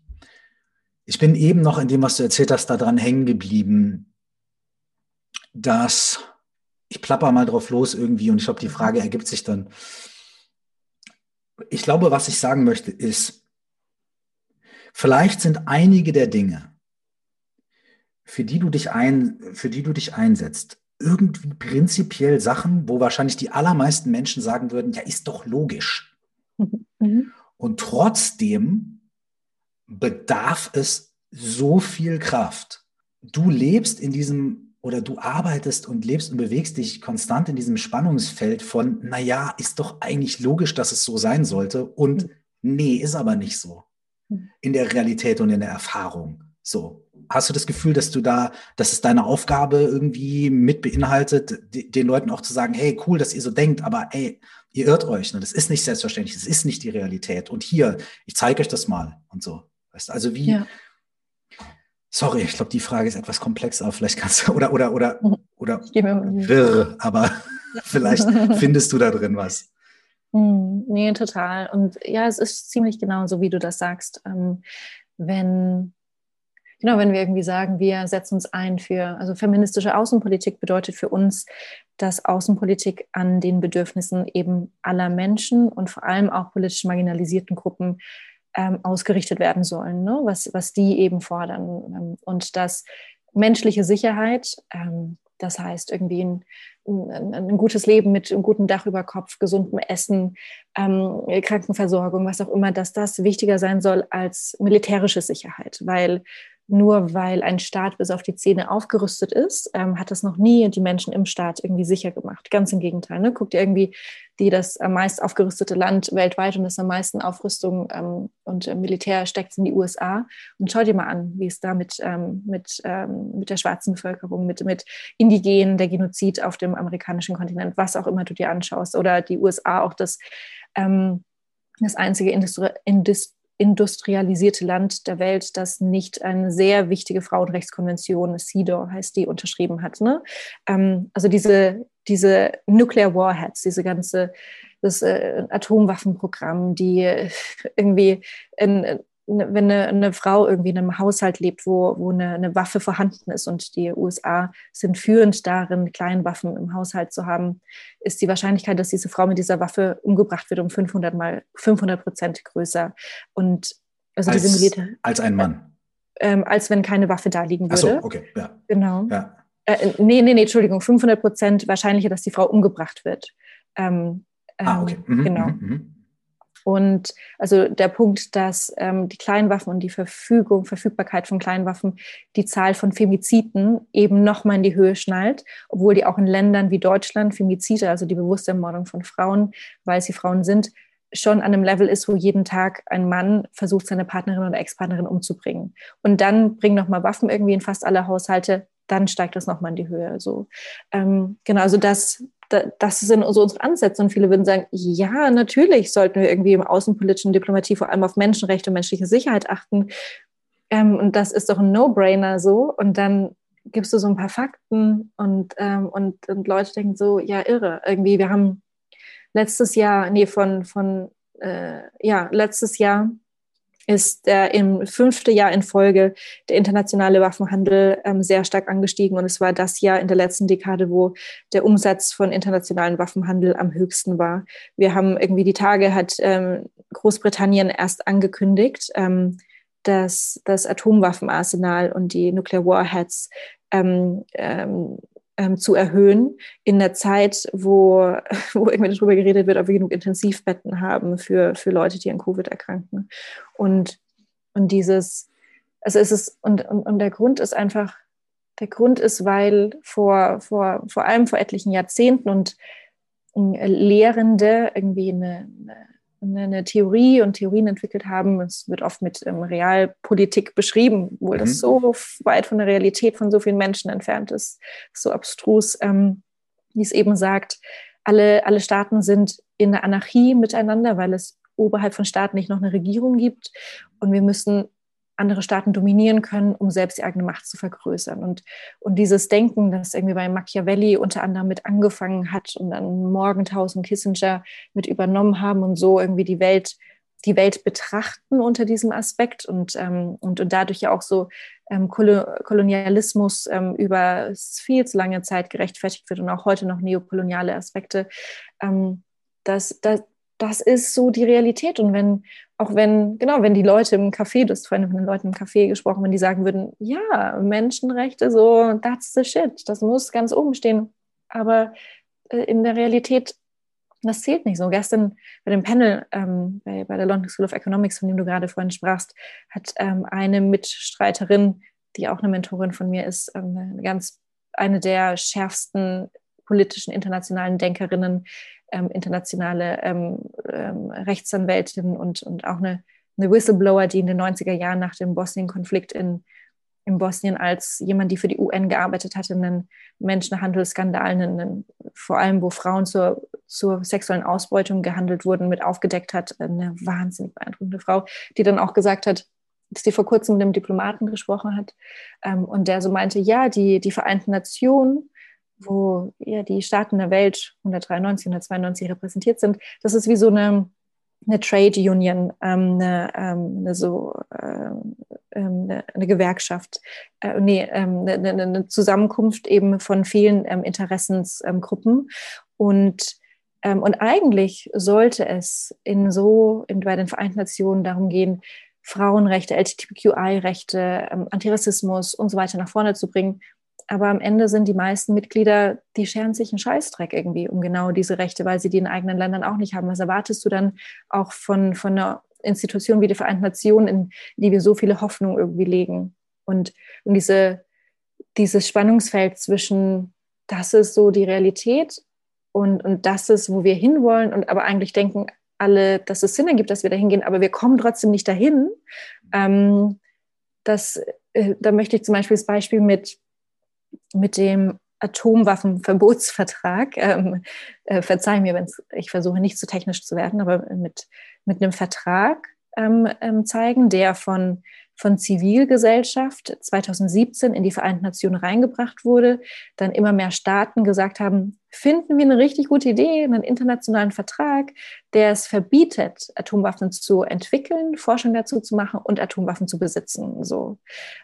ich bin eben noch in dem, was du erzählt hast, daran hängen geblieben, dass ich plapper mal drauf los irgendwie und ich glaube, die Frage ergibt sich dann. Ich glaube, was ich sagen möchte, ist, Vielleicht sind einige der Dinge, für die du dich ein, für die du dich einsetzt, irgendwie prinzipiell Sachen, wo wahrscheinlich die allermeisten Menschen sagen würden, ja, ist doch logisch. [LAUGHS] Mhm. Und trotzdem bedarf es so viel Kraft. Du lebst in diesem oder du arbeitest und lebst und bewegst dich konstant in diesem Spannungsfeld von, naja, ist doch eigentlich logisch, dass es so sein sollte und mhm. nee, ist aber nicht so in der Realität und in der Erfahrung. So. Hast du das Gefühl, dass du da, dass es deine Aufgabe irgendwie mit beinhaltet, den Leuten auch zu sagen, hey, cool, dass ihr so denkt, aber ey, ihr irrt euch, ne? das ist nicht selbstverständlich, das ist nicht die Realität. Und hier, ich zeige euch das mal und so. Weißt, also wie, ja. sorry, ich glaube, die Frage ist etwas komplexer, vielleicht kannst du, oder, oder, oder, [LAUGHS] oder wirr, aber [LAUGHS] vielleicht findest du da drin was.
Hm, nee, total. Und ja, es ist ziemlich genau so, wie du das sagst. Ähm, wenn, genau, wenn wir irgendwie sagen, wir setzen uns ein für, also feministische Außenpolitik bedeutet für uns, dass Außenpolitik an den Bedürfnissen eben aller Menschen und vor allem auch politisch marginalisierten Gruppen ähm, ausgerichtet werden sollen, ne? was, was die eben fordern. Ähm, und dass menschliche Sicherheit, ähm, das heißt irgendwie ein, ein, ein, gutes Leben mit einem guten Dach über Kopf, gesundem Essen, ähm, Krankenversorgung, was auch immer, dass das wichtiger sein soll als militärische Sicherheit, weil nur weil ein Staat bis auf die Zähne aufgerüstet ist, ähm, hat das noch nie die Menschen im Staat irgendwie sicher gemacht. Ganz im Gegenteil. Ne? Guckt ihr irgendwie die das am meist aufgerüstete Land weltweit und das am meisten Aufrüstung ähm, und äh, Militär steckt in die USA. Und schaut dir mal an, wie es da mit, ähm, mit, ähm, mit der schwarzen Bevölkerung, mit, mit Indigenen, der Genozid auf dem amerikanischen Kontinent, was auch immer du dir anschaust, oder die USA auch das, ähm, das einzige Industrie industrialisierte Land der Welt, das nicht eine sehr wichtige Frauenrechtskonvention, CEDAW heißt die, unterschrieben hat. Ne? Ähm, also diese, diese Nuclear Warheads, diese ganze das äh, Atomwaffenprogramm, die irgendwie in, wenn eine, eine, Frau irgendwie in einem Haushalt lebt, wo, wo eine, eine, Waffe vorhanden ist und die USA sind führend darin, Kleinwaffen im Haushalt zu haben, ist die Wahrscheinlichkeit, dass diese Frau mit dieser Waffe umgebracht wird, um 500 mal 500 Prozent größer. Und
also als, diese Militär als ein Mann.
Ähm, als wenn keine Waffe da liegen würde.
Ach so, okay, ja.
Genau. Ja. Äh, nee, nee, nee, Entschuldigung, 500 Prozent wahrscheinlicher, dass die Frau umgebracht wird. Ähm,
ah, okay.
Ähm, mhm, genau. Mhm, mhm. Und also der Punkt, dass ähm, die Kleinwaffen und die Verfügung, Verfügbarkeit von Kleinwaffen die Zahl von Femiziden eben nochmal in die Höhe schnallt, obwohl die auch in Ländern wie Deutschland Femizide, also die bewusste Ermordung von Frauen, weil sie Frauen sind, schon an einem Level ist, wo jeden Tag ein Mann versucht, seine Partnerin oder Ex-Partnerin umzubringen. Und dann bringen nochmal Waffen irgendwie in fast alle Haushalte, dann steigt das nochmal in die Höhe. So, ähm, genau, also das das sind so unsere Ansätze. Und viele würden sagen, ja, natürlich sollten wir irgendwie im außenpolitischen Diplomatie vor allem auf Menschenrechte und menschliche Sicherheit achten. Ähm, und das ist doch ein No-Brainer so. Und dann gibst du so ein paar Fakten und, ähm, und, und Leute denken so, ja, irre. Irgendwie, wir haben letztes Jahr, nee, von, von äh, ja, letztes Jahr ist der im fünften Jahr in Folge der internationale Waffenhandel ähm, sehr stark angestiegen. Und es war das Jahr in der letzten Dekade, wo der Umsatz von internationalen Waffenhandel am höchsten war. Wir haben irgendwie die Tage, hat ähm, Großbritannien erst angekündigt, ähm, dass das Atomwaffenarsenal und die Nuclear Warheads ähm, ähm, ähm, zu erhöhen in der Zeit, wo, [LAUGHS] wo irgendwie darüber geredet wird, ob wir genug Intensivbetten haben für, für Leute, die an Covid erkranken. Und, und dieses, also es ist, und, und, und der Grund ist einfach, der Grund ist, weil vor, vor, vor allem vor etlichen Jahrzehnten und Lehrende irgendwie eine, eine eine Theorie und Theorien entwickelt haben. Es wird oft mit ähm, Realpolitik beschrieben, obwohl mhm. das so weit von der Realität von so vielen Menschen entfernt ist, so abstrus, ähm, wie es eben sagt, alle, alle Staaten sind in der Anarchie miteinander, weil es oberhalb von Staaten nicht noch eine Regierung gibt. Und wir müssen andere Staaten dominieren können, um selbst die eigene Macht zu vergrößern. Und, und dieses Denken, das irgendwie bei Machiavelli unter anderem mit angefangen hat und dann Morgenthau und Kissinger mit übernommen haben und so irgendwie die Welt, die Welt betrachten unter diesem Aspekt und, ähm, und, und dadurch ja auch so ähm, Kolonialismus ähm, über viel zu lange Zeit gerechtfertigt wird und auch heute noch neokoloniale Aspekte. Ähm, das, das, das ist so die Realität. Und wenn, auch wenn, genau, wenn die Leute im Café, du hast vorhin von den Leuten im Café gesprochen, wenn die sagen würden, ja, Menschenrechte, so, that's the shit, das muss ganz oben stehen. Aber äh, in der Realität, das zählt nicht so. Gestern bei dem Panel ähm, bei, bei der London School of Economics, von dem du gerade vorhin sprachst, hat ähm, eine Mitstreiterin, die auch eine Mentorin von mir ist, ähm, eine ganz, eine der schärfsten politischen internationalen Denkerinnen, ähm, internationale ähm, ähm, Rechtsanwältin und, und auch eine, eine Whistleblower, die in den 90er Jahren nach dem Bosnien-Konflikt in, in Bosnien als jemand, die für die UN gearbeitet hatte, einen Menschenhandelsskandal, einen, vor allem wo Frauen zur, zur sexuellen Ausbeutung gehandelt wurden, mit aufgedeckt hat. Eine wahnsinnig beeindruckende Frau, die dann auch gesagt hat, dass sie vor kurzem mit einem Diplomaten gesprochen hat ähm, und der so meinte, ja, die, die Vereinten Nationen wo ja die Staaten der Welt 193, 192 repräsentiert sind, das ist wie so eine, eine Trade Union, ähm, eine, ähm, eine so ähm, ähm eine, eine, Gewerkschaft, äh, nee, ähm, eine, Zusammenkunft eben von vielen ähm, Interessensgruppen. Und, ähm, und eigentlich sollte es in so in, bei den Vereinten Nationen darum gehen, Frauenrechte, LGBTQI-Rechte, Antirassismus und so weiter nach vorne zu bringen. Aber am Ende sind die meisten Mitglieder, die scheren sich einen Scheißdreck irgendwie um genau diese Rechte, weil sie die in eigenen Ländern auch nicht haben. Was erwartest du dann auch von, von einer Institution wie die Vereinten Nationen, in die wir so viele Hoffnungen irgendwie legen? Und, und diese, dieses Spannungsfeld zwischen, das ist so die Realität und, und das ist, wo wir hinwollen und aber eigentlich denken alle, dass es Sinn ergibt, dass wir da hingehen, aber wir kommen trotzdem nicht dahin. Ähm, das, äh, da möchte ich zum Beispiel das Beispiel mit mit dem Atomwaffenverbotsvertrag, ähm, äh, verzeih mir, wenn ich versuche nicht zu technisch zu werden, aber mit, mit einem Vertrag ähm, ähm, zeigen, der von, von Zivilgesellschaft 2017 in die Vereinten Nationen reingebracht wurde, dann immer mehr Staaten gesagt haben, finden wir eine richtig gute Idee, einen internationalen Vertrag, der es verbietet, Atomwaffen zu entwickeln, Forschung dazu zu machen und Atomwaffen zu besitzen. So.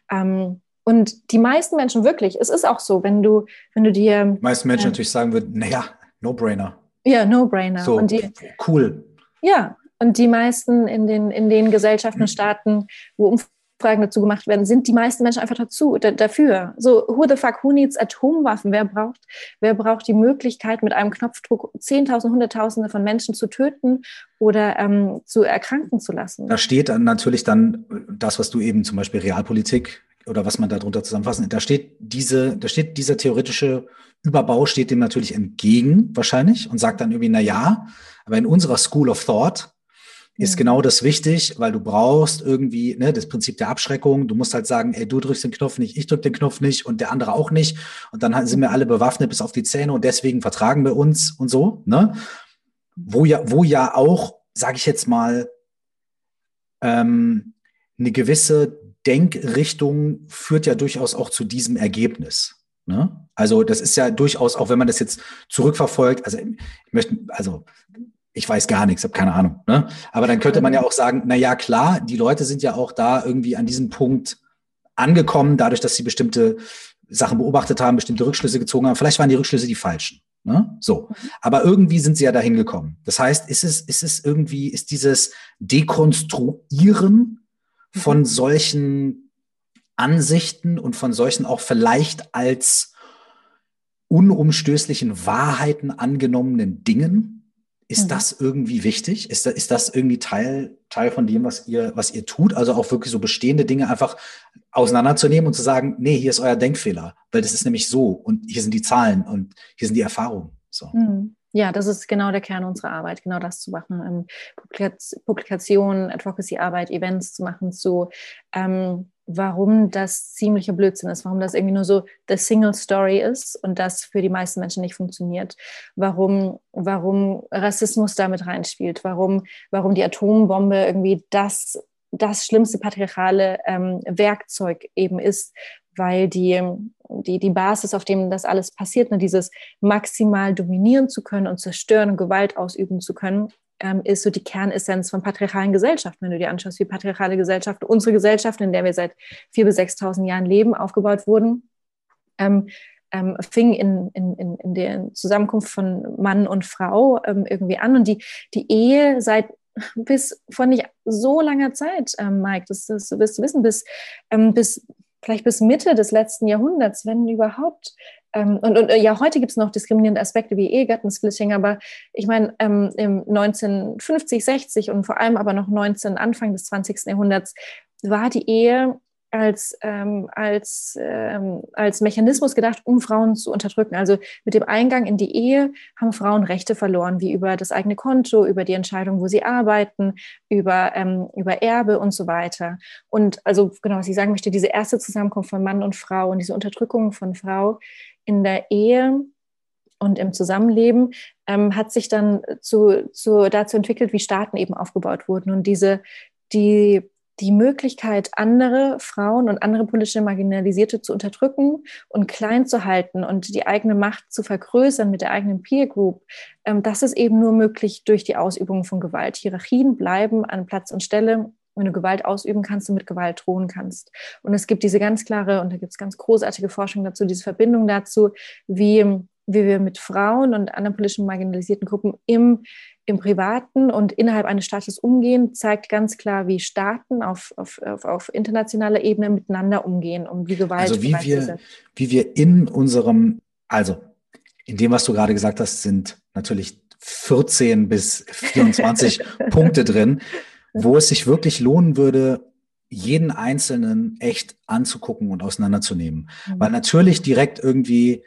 Ähm, und die meisten Menschen wirklich, es ist auch so, wenn du, wenn du dir.
Die meisten Menschen äh, natürlich sagen würden, naja, No-Brainer.
Ja, No-Brainer.
So, und die, cool.
Ja, und die meisten in den, in den Gesellschaften und Staaten, wo Umfragen dazu gemacht werden, sind die meisten Menschen einfach dazu, da, dafür. So, who the fuck, who needs Atomwaffen? Wer braucht, wer braucht die Möglichkeit, mit einem Knopfdruck Zehntausende, Hunderttausende von Menschen zu töten oder ähm, zu erkranken zu lassen?
Da steht dann natürlich dann das, was du eben zum Beispiel Realpolitik oder was man darunter zusammenfassen, da steht diese, da steht dieser theoretische Überbau steht dem natürlich entgegen wahrscheinlich und sagt dann irgendwie, na ja, aber in unserer School of Thought ist ja. genau das wichtig, weil du brauchst irgendwie ne, das Prinzip der Abschreckung. Du musst halt sagen, ey, du drückst den Knopf nicht, ich drück den Knopf nicht und der andere auch nicht. Und dann sind wir alle bewaffnet bis auf die Zähne und deswegen vertragen wir uns und so. Ne? Wo ja, wo ja auch, sage ich jetzt mal, ähm, eine gewisse Denkrichtung führt ja durchaus auch zu diesem Ergebnis. Ne? Also das ist ja durchaus, auch wenn man das jetzt zurückverfolgt, also ich möchte, also ich weiß gar nichts, habe keine Ahnung. Ne? Aber dann könnte man ja auch sagen, na ja, klar, die Leute sind ja auch da irgendwie an diesem Punkt angekommen, dadurch, dass sie bestimmte Sachen beobachtet haben, bestimmte Rückschlüsse gezogen haben. Vielleicht waren die Rückschlüsse die falschen. Ne? So. Aber irgendwie sind sie ja dahin gekommen. Das heißt, ist es, ist es irgendwie, ist dieses Dekonstruieren von mhm. solchen Ansichten und von solchen auch vielleicht als unumstößlichen Wahrheiten angenommenen Dingen. Ist mhm. das irgendwie wichtig? Ist, da, ist das irgendwie Teil, Teil von dem, was ihr, was ihr tut? Also auch wirklich so bestehende Dinge einfach auseinanderzunehmen und zu sagen, nee, hier ist euer Denkfehler, weil das ist nämlich so und hier sind die Zahlen und hier sind die Erfahrungen. So.
Mhm. Ja, das ist genau der Kern unserer Arbeit, genau das zu machen. Ähm, Publikationen, Advocacy-Arbeit, Events zu machen zu, ähm, warum das ziemlicher Blödsinn ist, warum das irgendwie nur so the single story ist und das für die meisten Menschen nicht funktioniert, warum, warum Rassismus damit reinspielt, warum, warum die Atombombe irgendwie das das schlimmste patriarchale ähm, Werkzeug eben ist, weil die, die, die Basis, auf dem das alles passiert, ne, dieses maximal dominieren zu können und zerstören und Gewalt ausüben zu können, ähm, ist so die Kernessenz von patriarchalen Gesellschaften. Wenn du dir anschaust, wie patriarchale Gesellschaften, unsere Gesellschaft, in der wir seit 4.000 bis 6.000 Jahren leben, aufgebaut wurden, ähm, ähm, fing in, in, in, in der Zusammenkunft von Mann und Frau ähm, irgendwie an. Und die, die Ehe seit bis vor nicht so langer Zeit, ähm, Mike, das, das wirst du wissen, bis, ähm, bis vielleicht bis Mitte des letzten Jahrhunderts, wenn überhaupt. Ähm, und, und ja, heute gibt es noch diskriminierende Aspekte wie Ehegattensplitting, aber ich meine, ähm, im 1950, 60 und vor allem aber noch 19, Anfang des 20. Jahrhunderts war die Ehe als, ähm, als, ähm, als Mechanismus gedacht, um Frauen zu unterdrücken. Also mit dem Eingang in die Ehe haben Frauen Rechte verloren, wie über das eigene Konto, über die Entscheidung, wo sie arbeiten, über, ähm, über Erbe und so weiter. Und also genau, was ich sagen möchte, diese erste Zusammenkunft von Mann und Frau und diese Unterdrückung von Frau in der Ehe und im Zusammenleben ähm, hat sich dann zu, zu, dazu entwickelt, wie Staaten eben aufgebaut wurden. Und diese, die die Möglichkeit, andere Frauen und andere politische Marginalisierte zu unterdrücken und klein zu halten und die eigene Macht zu vergrößern mit der eigenen Peer Group, ähm, das ist eben nur möglich durch die Ausübung von Gewalt. Hierarchien bleiben an Platz und Stelle. Wenn du Gewalt ausüben kannst und mit Gewalt drohen kannst. Und es gibt diese ganz klare, und da gibt es ganz großartige Forschung dazu, diese Verbindung dazu, wie, wie wir mit Frauen und anderen politischen marginalisierten Gruppen im im Privaten und innerhalb eines Staates umgehen, zeigt ganz klar, wie Staaten auf, auf, auf, internationaler Ebene miteinander umgehen, um die Gewalt
also wie wir, wie wir in unserem, also in dem, was du gerade gesagt hast, sind natürlich 14 bis 24 [LAUGHS] Punkte drin, wo es sich wirklich lohnen würde, jeden Einzelnen echt anzugucken und auseinanderzunehmen. Mhm. Weil natürlich direkt irgendwie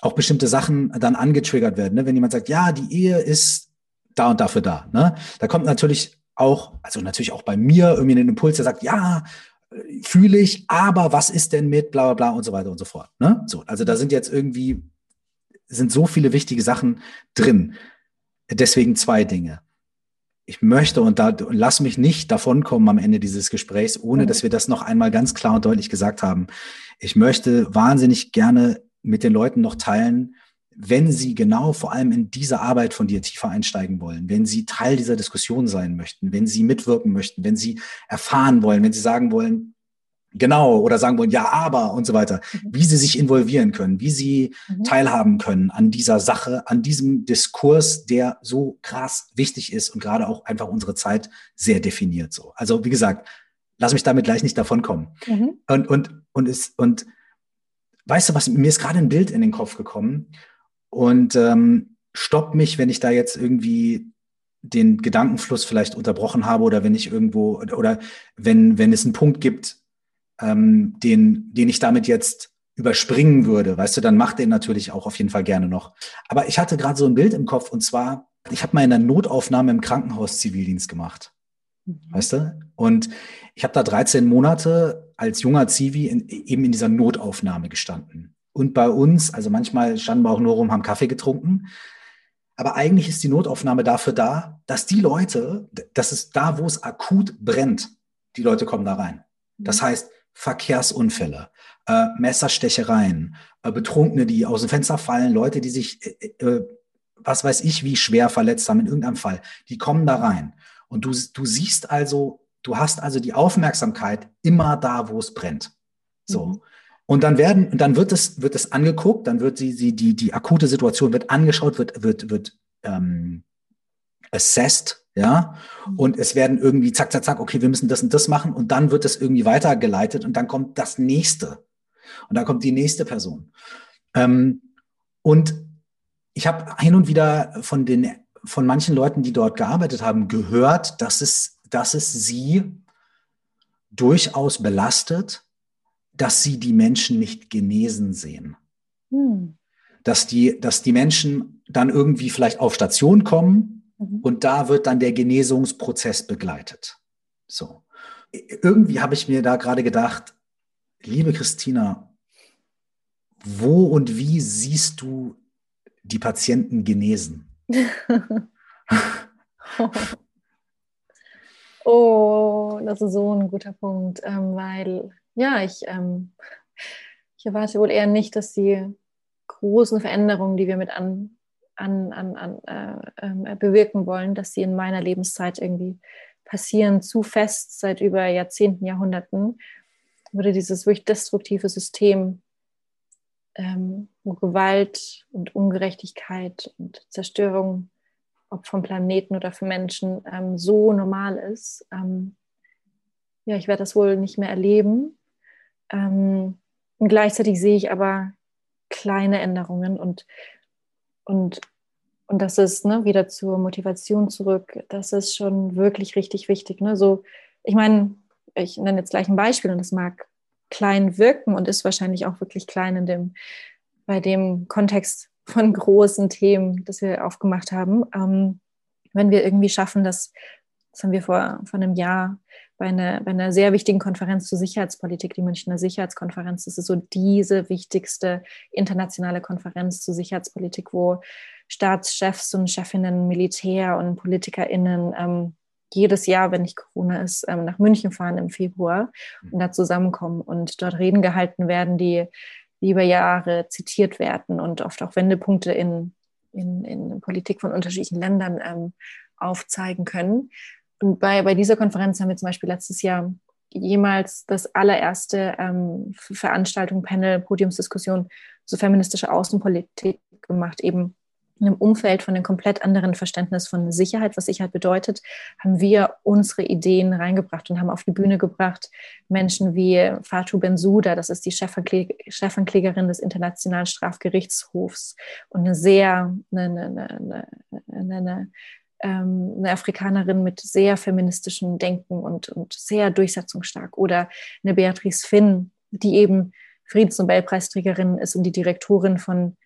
auch bestimmte Sachen dann angetriggert werden. Ne? Wenn jemand sagt, ja, die Ehe ist da und dafür da. Ne? Da kommt natürlich auch, also natürlich auch bei mir irgendwie ein Impuls, der sagt, ja, fühle ich, aber was ist denn mit bla bla bla und so weiter und so fort. Ne? So, also da sind jetzt irgendwie, sind so viele wichtige Sachen drin. Deswegen zwei Dinge. Ich möchte und da lass mich nicht davonkommen am Ende dieses Gesprächs, ohne mhm. dass wir das noch einmal ganz klar und deutlich gesagt haben. Ich möchte wahnsinnig gerne mit den Leuten noch teilen, wenn Sie genau vor allem in diese Arbeit von dir tiefer einsteigen wollen, wenn Sie Teil dieser Diskussion sein möchten, wenn Sie mitwirken möchten, wenn Sie erfahren wollen, wenn Sie sagen wollen, genau, oder sagen wollen, ja, aber und so weiter, mhm. wie Sie sich involvieren können, wie Sie mhm. teilhaben können an dieser Sache, an diesem Diskurs, der so krass wichtig ist und gerade auch einfach unsere Zeit sehr definiert. So. Also wie gesagt, lass mich damit gleich nicht davonkommen. Mhm. Und, und, und, ist, und weißt du was, mir ist gerade ein Bild in den Kopf gekommen und ähm, stopp mich, wenn ich da jetzt irgendwie den Gedankenfluss vielleicht unterbrochen habe oder wenn ich irgendwo oder wenn, wenn es einen Punkt gibt, ähm, den, den ich damit jetzt überspringen würde, weißt du, dann mach den natürlich auch auf jeden Fall gerne noch. Aber ich hatte gerade so ein Bild im Kopf und zwar, ich habe mal in einer Notaufnahme im Krankenhaus Zivildienst gemacht. Mhm. Weißt du? Und ich habe da 13 Monate als junger Zivi in, eben in dieser Notaufnahme gestanden. Und bei uns, also manchmal standen wir auch nur rum, haben Kaffee getrunken. Aber eigentlich ist die Notaufnahme dafür da, dass die Leute, das ist da, wo es akut brennt, die Leute kommen da rein. Das mhm. heißt, Verkehrsunfälle, äh, Messerstechereien, äh, Betrunkene, die aus dem Fenster fallen, Leute, die sich, äh, äh, was weiß ich, wie schwer verletzt haben in irgendeinem Fall, die kommen da rein. Und du, du siehst also, du hast also die Aufmerksamkeit immer da, wo es brennt. So. Mhm. Und dann werden, dann wird es, wird es angeguckt, dann wird sie, sie die, die akute Situation wird angeschaut, wird, wird, wird ähm, assessed, ja. Mhm. Und es werden irgendwie zack, zack, zack, okay, wir müssen das und das machen. Und dann wird es irgendwie weitergeleitet und dann kommt das nächste. Und dann kommt die nächste Person. Ähm, und ich habe hin und wieder von den, von manchen Leuten, die dort gearbeitet haben, gehört, dass es, dass es sie durchaus belastet, dass sie die Menschen nicht genesen sehen. Hm. Dass, die, dass die Menschen dann irgendwie vielleicht auf Station kommen mhm. und da wird dann der Genesungsprozess begleitet. So. Irgendwie habe ich mir da gerade gedacht, liebe Christina, wo und wie siehst du die Patienten genesen? [LAUGHS]
oh, das ist so ein guter Punkt, ähm, weil ja, ich, ähm, ich erwarte wohl eher nicht, dass die großen Veränderungen, die wir mit an, an, an, an äh, äh, bewirken wollen, dass sie in meiner Lebenszeit irgendwie passieren, zu fest seit über Jahrzehnten, Jahrhunderten, würde dieses wirklich destruktive System, ähm, wo Gewalt und Ungerechtigkeit und Zerstörung, ob vom Planeten oder für Menschen, ähm, so normal ist. Ähm, ja, ich werde das wohl nicht mehr erleben. Ähm, und gleichzeitig sehe ich aber kleine Änderungen und, und, und das ist ne, wieder zur Motivation zurück. Das ist schon wirklich richtig wichtig. Ne? So, ich meine, ich nenne jetzt gleich ein Beispiel und das mag klein wirken und ist wahrscheinlich auch wirklich klein in dem, bei dem Kontext von großen Themen, das wir aufgemacht haben. Ähm, wenn wir irgendwie schaffen, dass, das haben wir vor, vor einem Jahr bei einer, bei einer sehr wichtigen Konferenz zur Sicherheitspolitik, die Münchner Sicherheitskonferenz. Das ist so diese wichtigste internationale Konferenz zur Sicherheitspolitik, wo Staatschefs und Chefinnen, Militär und PolitikerInnen ähm, jedes Jahr, wenn nicht Corona ist, ähm, nach München fahren im Februar und da zusammenkommen und dort Reden gehalten werden, die über Jahre zitiert werden und oft auch Wendepunkte in, in, in Politik von unterschiedlichen Ländern ähm, aufzeigen können. Und bei, bei dieser Konferenz haben wir zum Beispiel letztes Jahr jemals das allererste ähm, Veranstaltung, Panel, Podiumsdiskussion zur feministischen Außenpolitik gemacht, eben in einem Umfeld von einem komplett anderen Verständnis von Sicherheit, was Sicherheit bedeutet, haben wir unsere Ideen reingebracht und haben auf die Bühne gebracht. Menschen wie Fatou Bensouda, das ist die Chefanklägerin des Internationalen Strafgerichtshofs und eine sehr, eine, eine, eine, eine ähm, eine Afrikanerin mit sehr feministischem Denken und, und sehr durchsetzungsstark. Oder eine Beatrice Finn, die eben Friedensnobelpreisträgerin ist und die Direktorin von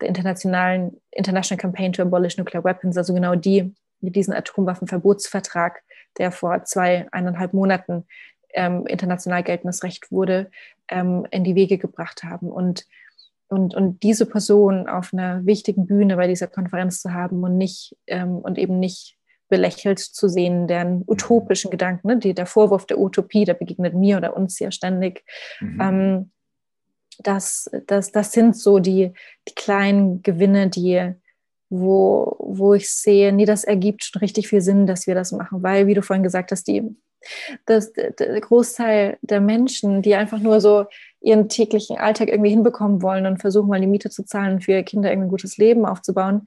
der internationalen International Campaign to Abolish Nuclear Weapons, also genau die, die diesen Atomwaffenverbotsvertrag, der vor zwei, eineinhalb Monaten ähm, international geltendes Recht wurde, ähm, in die Wege gebracht haben. Und und, und diese Person auf einer wichtigen Bühne bei dieser Konferenz zu haben und nicht ähm, und eben nicht belächelt zu sehen, deren mhm. utopischen Gedanken, ne? die, der Vorwurf der Utopie, der begegnet mir oder uns ja ständig. Mhm. Ähm, das, das, das sind so die, die kleinen Gewinne, die, wo, wo ich sehe, nee, das ergibt schon richtig viel Sinn, dass wir das machen, weil, wie du vorhin gesagt hast, die, das, der Großteil der Menschen, die einfach nur so ihren täglichen Alltag irgendwie hinbekommen wollen und versuchen mal die Miete zu zahlen und für ihre Kinder irgendwie ein gutes Leben aufzubauen,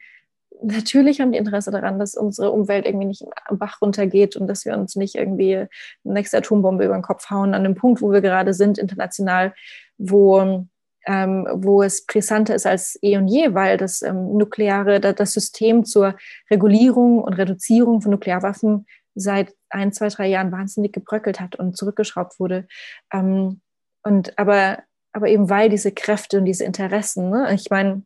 natürlich haben die Interesse daran, dass unsere Umwelt irgendwie nicht am Bach runtergeht und dass wir uns nicht irgendwie eine nächste Atombombe über den Kopf hauen. An dem Punkt, wo wir gerade sind, international, wo, ähm, wo es brisanter ist als eh und je, weil das ähm, nukleare, das System zur Regulierung und Reduzierung von Nuklearwaffen seit ein, zwei, drei Jahren wahnsinnig gebröckelt hat und zurückgeschraubt wurde. Ähm, und aber, aber eben weil diese Kräfte und diese Interessen, ne, ich meine,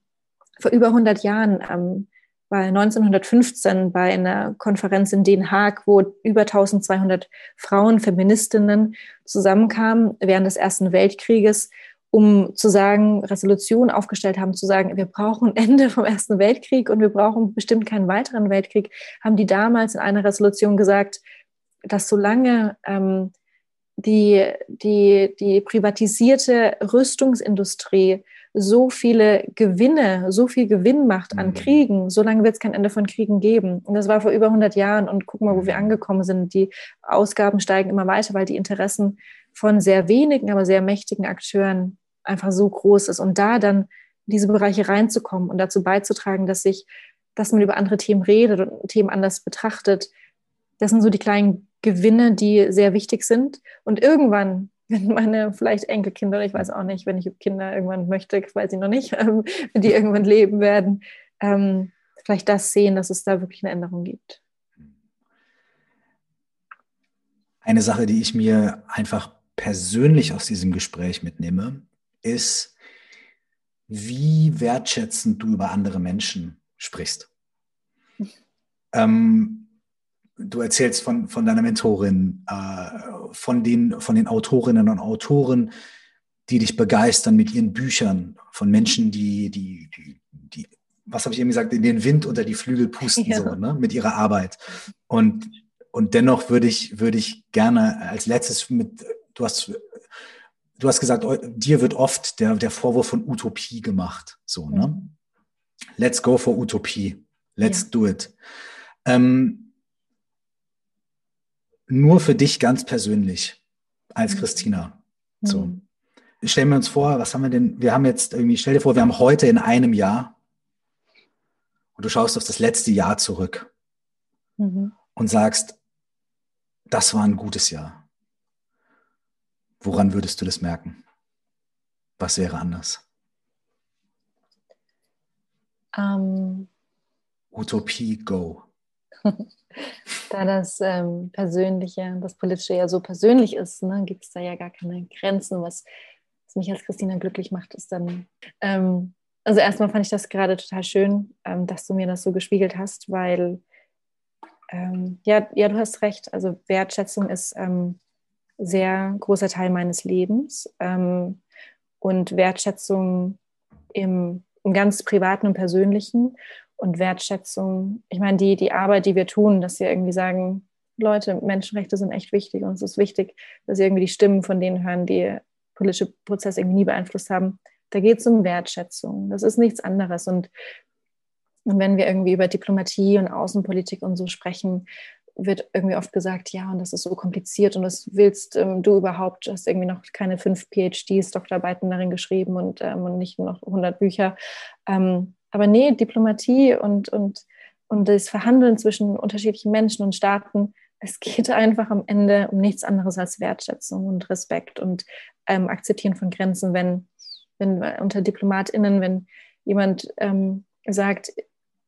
vor über 100 Jahren, ähm, war 1915 bei einer Konferenz in Den Haag, wo über 1200 Frauen, Feministinnen zusammenkamen während des Ersten Weltkrieges, um zu sagen, Resolutionen aufgestellt haben, zu sagen, wir brauchen Ende vom Ersten Weltkrieg und wir brauchen bestimmt keinen weiteren Weltkrieg, haben die damals in einer Resolution gesagt, dass solange ähm, die, die, die privatisierte Rüstungsindustrie so viele Gewinne, so viel Gewinn macht an mhm. Kriegen, solange wird es kein Ende von Kriegen geben. Und das war vor über 100 Jahren und guck mal, wo wir mhm. angekommen sind. Die Ausgaben steigen immer weiter, weil die Interessen von sehr wenigen, aber sehr mächtigen Akteuren einfach so groß ist. Und da dann in diese Bereiche reinzukommen und dazu beizutragen, dass sich, dass man über andere Themen redet und Themen anders betrachtet, das sind so die kleinen Gewinne, die sehr wichtig sind. Und irgendwann, [LAUGHS] wenn meine vielleicht Enkelkinder, ich weiß auch nicht, wenn ich Kinder irgendwann möchte, weiß ich noch nicht, [LAUGHS] ähm, wenn die irgendwann leben werden, ähm, vielleicht das sehen, dass es da wirklich eine Änderung gibt.
Eine Sache, die ich mir einfach persönlich aus diesem Gespräch mitnehme, ist, wie wertschätzend du über andere Menschen sprichst. Ähm, du erzählst von, von deiner Mentorin, äh, von, den, von den Autorinnen und Autoren, die dich begeistern mit ihren Büchern, von Menschen, die, die, die, die was habe ich eben gesagt, in den Wind unter die Flügel pusten, [LAUGHS] ja. so, ne, mit ihrer Arbeit. Und, und dennoch würde ich, würde ich gerne als letztes mit, du hast, du hast gesagt, dir wird oft der, der Vorwurf von Utopie gemacht, so, ne? Mhm. Let's go for Utopie. Let's ja. do it. Ähm, nur für dich ganz persönlich als mhm. Christina. So. Mhm. Stellen wir uns vor, was haben wir denn? Wir haben jetzt irgendwie, stell dir vor, wir haben heute in einem Jahr und du schaust auf das letzte Jahr zurück mhm. und sagst, das war ein gutes Jahr. Woran würdest du das merken? Was wäre anders?
Um.
Utopie, go. [LAUGHS]
da das ähm, Persönliche, das Politische ja so persönlich ist, ne, gibt es da ja gar keine Grenzen. Was, was, mich als Christina glücklich macht, ist dann, ähm, also erstmal fand ich das gerade total schön, ähm, dass du mir das so gespiegelt hast, weil ähm, ja, ja, du hast recht. Also Wertschätzung ist ähm, sehr großer Teil meines Lebens ähm, und Wertschätzung im, im ganz privaten und persönlichen und Wertschätzung. Ich meine, die, die Arbeit, die wir tun, dass wir irgendwie sagen, Leute, Menschenrechte sind echt wichtig und es ist wichtig, dass sie irgendwie die Stimmen von denen hören, die politische Prozesse irgendwie nie beeinflusst haben. Da geht es um Wertschätzung. Das ist nichts anderes. Und, und wenn wir irgendwie über Diplomatie und Außenpolitik und so sprechen, wird irgendwie oft gesagt, ja, und das ist so kompliziert und das willst ähm, du überhaupt, du hast irgendwie noch keine fünf PhDs, Doktorarbeiten darin geschrieben und, ähm, und nicht noch 100 Bücher. Ähm, aber nee, Diplomatie und, und, und das Verhandeln zwischen unterschiedlichen Menschen und Staaten, es geht einfach am Ende um nichts anderes als Wertschätzung und Respekt und ähm, Akzeptieren von Grenzen, wenn, wenn unter DiplomatInnen, wenn jemand ähm, sagt,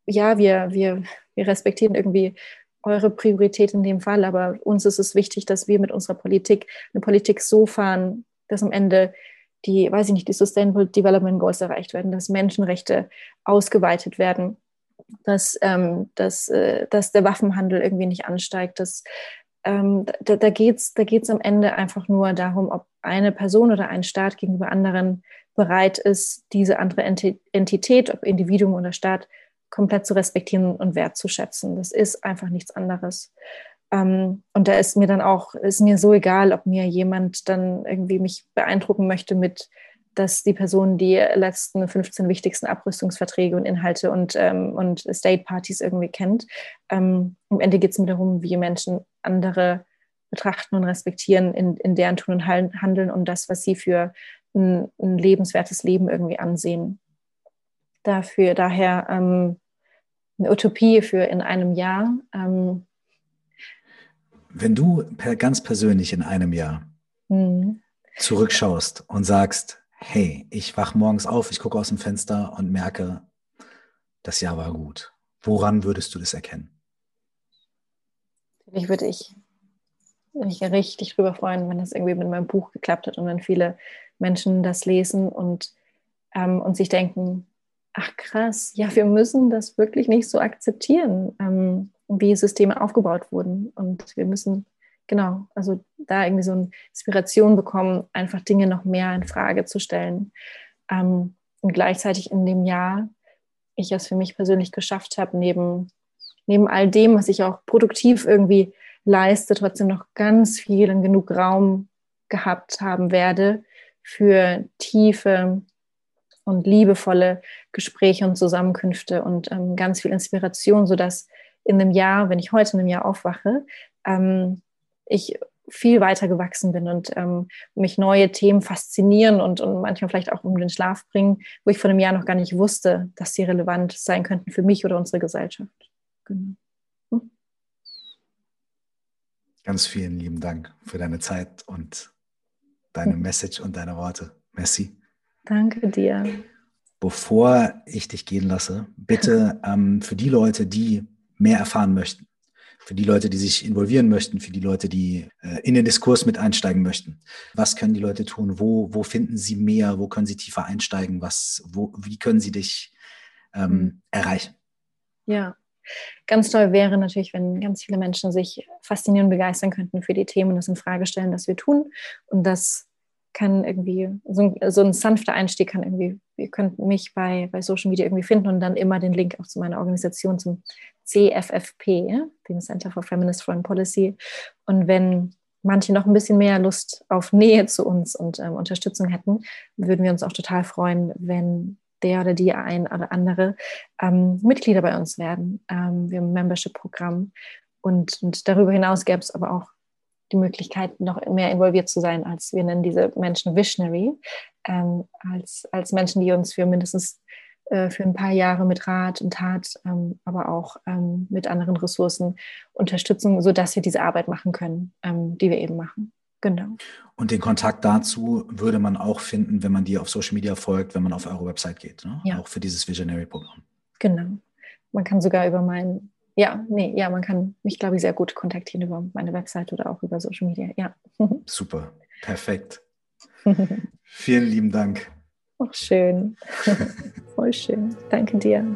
ja, wir, wir, wir respektieren irgendwie eure Priorität in dem Fall, aber uns ist es wichtig, dass wir mit unserer Politik eine Politik so fahren, dass am Ende die, weiß ich nicht, die Sustainable Development Goals erreicht werden, dass Menschenrechte ausgeweitet werden, dass, ähm, dass, äh, dass der Waffenhandel irgendwie nicht ansteigt. Dass, ähm, da da geht es da geht's am Ende einfach nur darum, ob eine Person oder ein Staat gegenüber anderen bereit ist, diese andere Entität, ob Individuum oder Staat, komplett zu respektieren und wertzuschätzen. Das ist einfach nichts anderes. Ähm, und da ist mir dann auch, ist mir so egal, ob mir jemand dann irgendwie mich beeindrucken möchte mit, dass die Person die letzten 15 wichtigsten Abrüstungsverträge und Inhalte und, ähm, und State Parties irgendwie kennt. Ähm, am Ende geht es mir darum, wie Menschen andere betrachten und respektieren in, in deren Tun und Handeln und das, was sie für ein, ein lebenswertes Leben irgendwie ansehen. Dafür, daher ähm, eine Utopie für in einem Jahr. Ähm,
Wenn du per, ganz persönlich in einem Jahr mhm. zurückschaust und sagst, hey, ich wach morgens auf, ich gucke aus dem Fenster und merke, das Jahr war gut. Woran würdest du das erkennen?
Natürlich würde ich mich richtig drüber freuen, wenn das irgendwie mit meinem Buch geklappt hat und wenn viele Menschen das lesen und, ähm, und sich denken, ach krass, ja, wir müssen das wirklich nicht so akzeptieren, ähm, wie Systeme aufgebaut wurden. Und wir müssen, genau, also da irgendwie so eine Inspiration bekommen, einfach Dinge noch mehr in Frage zu stellen. Ähm, und gleichzeitig in dem Jahr ich es für mich persönlich geschafft habe, neben, neben all dem, was ich auch produktiv irgendwie leiste, trotzdem noch ganz viel und genug Raum gehabt haben werde für tiefe und liebevolle Gespräche und Zusammenkünfte und ähm, ganz viel Inspiration, sodass in einem Jahr, wenn ich heute in einem Jahr aufwache, ähm, ich viel weiter gewachsen bin und ähm, mich neue Themen faszinieren und, und manchmal vielleicht auch um den Schlaf bringen, wo ich vor einem Jahr noch gar nicht wusste, dass sie relevant sein könnten für mich oder unsere Gesellschaft. Genau. Hm.
Ganz vielen lieben Dank für deine Zeit und deine hm. Message und deine Worte. Merci.
Danke dir.
Bevor ich dich gehen lasse, bitte ähm, für die Leute, die mehr erfahren möchten, für die Leute, die sich involvieren möchten, für die Leute, die äh, in den Diskurs mit einsteigen möchten. Was können die Leute tun? Wo, wo finden sie mehr? Wo können sie tiefer einsteigen? Was, wo, wie können sie dich ähm, mhm. erreichen?
Ja, ganz toll wäre natürlich, wenn ganz viele Menschen sich faszinieren und begeistern könnten für die Themen und das in Frage stellen, das wir tun und das kann irgendwie, so ein, so ein sanfter Einstieg kann irgendwie, ihr könnt mich bei, bei Social Media irgendwie finden und dann immer den Link auch zu meiner Organisation, zum CFFP, dem Center for Feminist Foreign Policy. Und wenn manche noch ein bisschen mehr Lust auf Nähe zu uns und ähm, Unterstützung hätten, würden wir uns auch total freuen, wenn der oder die ein oder andere ähm, Mitglieder bei uns werden. Ähm, wir haben ein Membership-Programm und, und darüber hinaus gäbe es aber auch die Möglichkeit, noch mehr involviert zu sein, als wir nennen diese Menschen Visionary, ähm, als, als Menschen, die uns für mindestens äh, für ein paar Jahre mit Rat und Tat, ähm, aber auch ähm, mit anderen Ressourcen unterstützen, sodass wir diese Arbeit machen können, ähm, die wir eben machen. Genau.
Und den Kontakt dazu würde man auch finden, wenn man dir auf Social Media folgt, wenn man auf eure Website geht, ne? ja. auch für dieses Visionary-Programm.
Genau. Man kann sogar über mein ja, nee, ja, man kann mich, glaube ich, sehr gut kontaktieren über meine Website oder auch über Social Media. Ja. [LAUGHS]
Super, perfekt. [LAUGHS] Vielen lieben Dank.
Auch schön. [LAUGHS] Voll schön. Danke dir.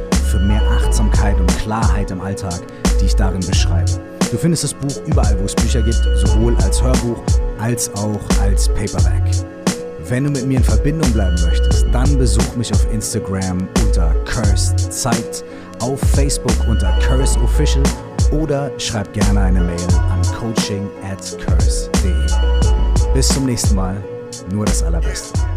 für mehr Achtsamkeit und Klarheit im Alltag, die ich darin beschreibe. Du findest das Buch überall, wo es Bücher gibt, sowohl als Hörbuch als auch als Paperback. Wenn du mit mir in Verbindung bleiben möchtest, dann besuch mich auf Instagram unter Cursed Zeit, auf Facebook unter Curse Official oder schreib gerne eine Mail an coaching at curse.de. Bis zum nächsten Mal, nur das Allerbeste.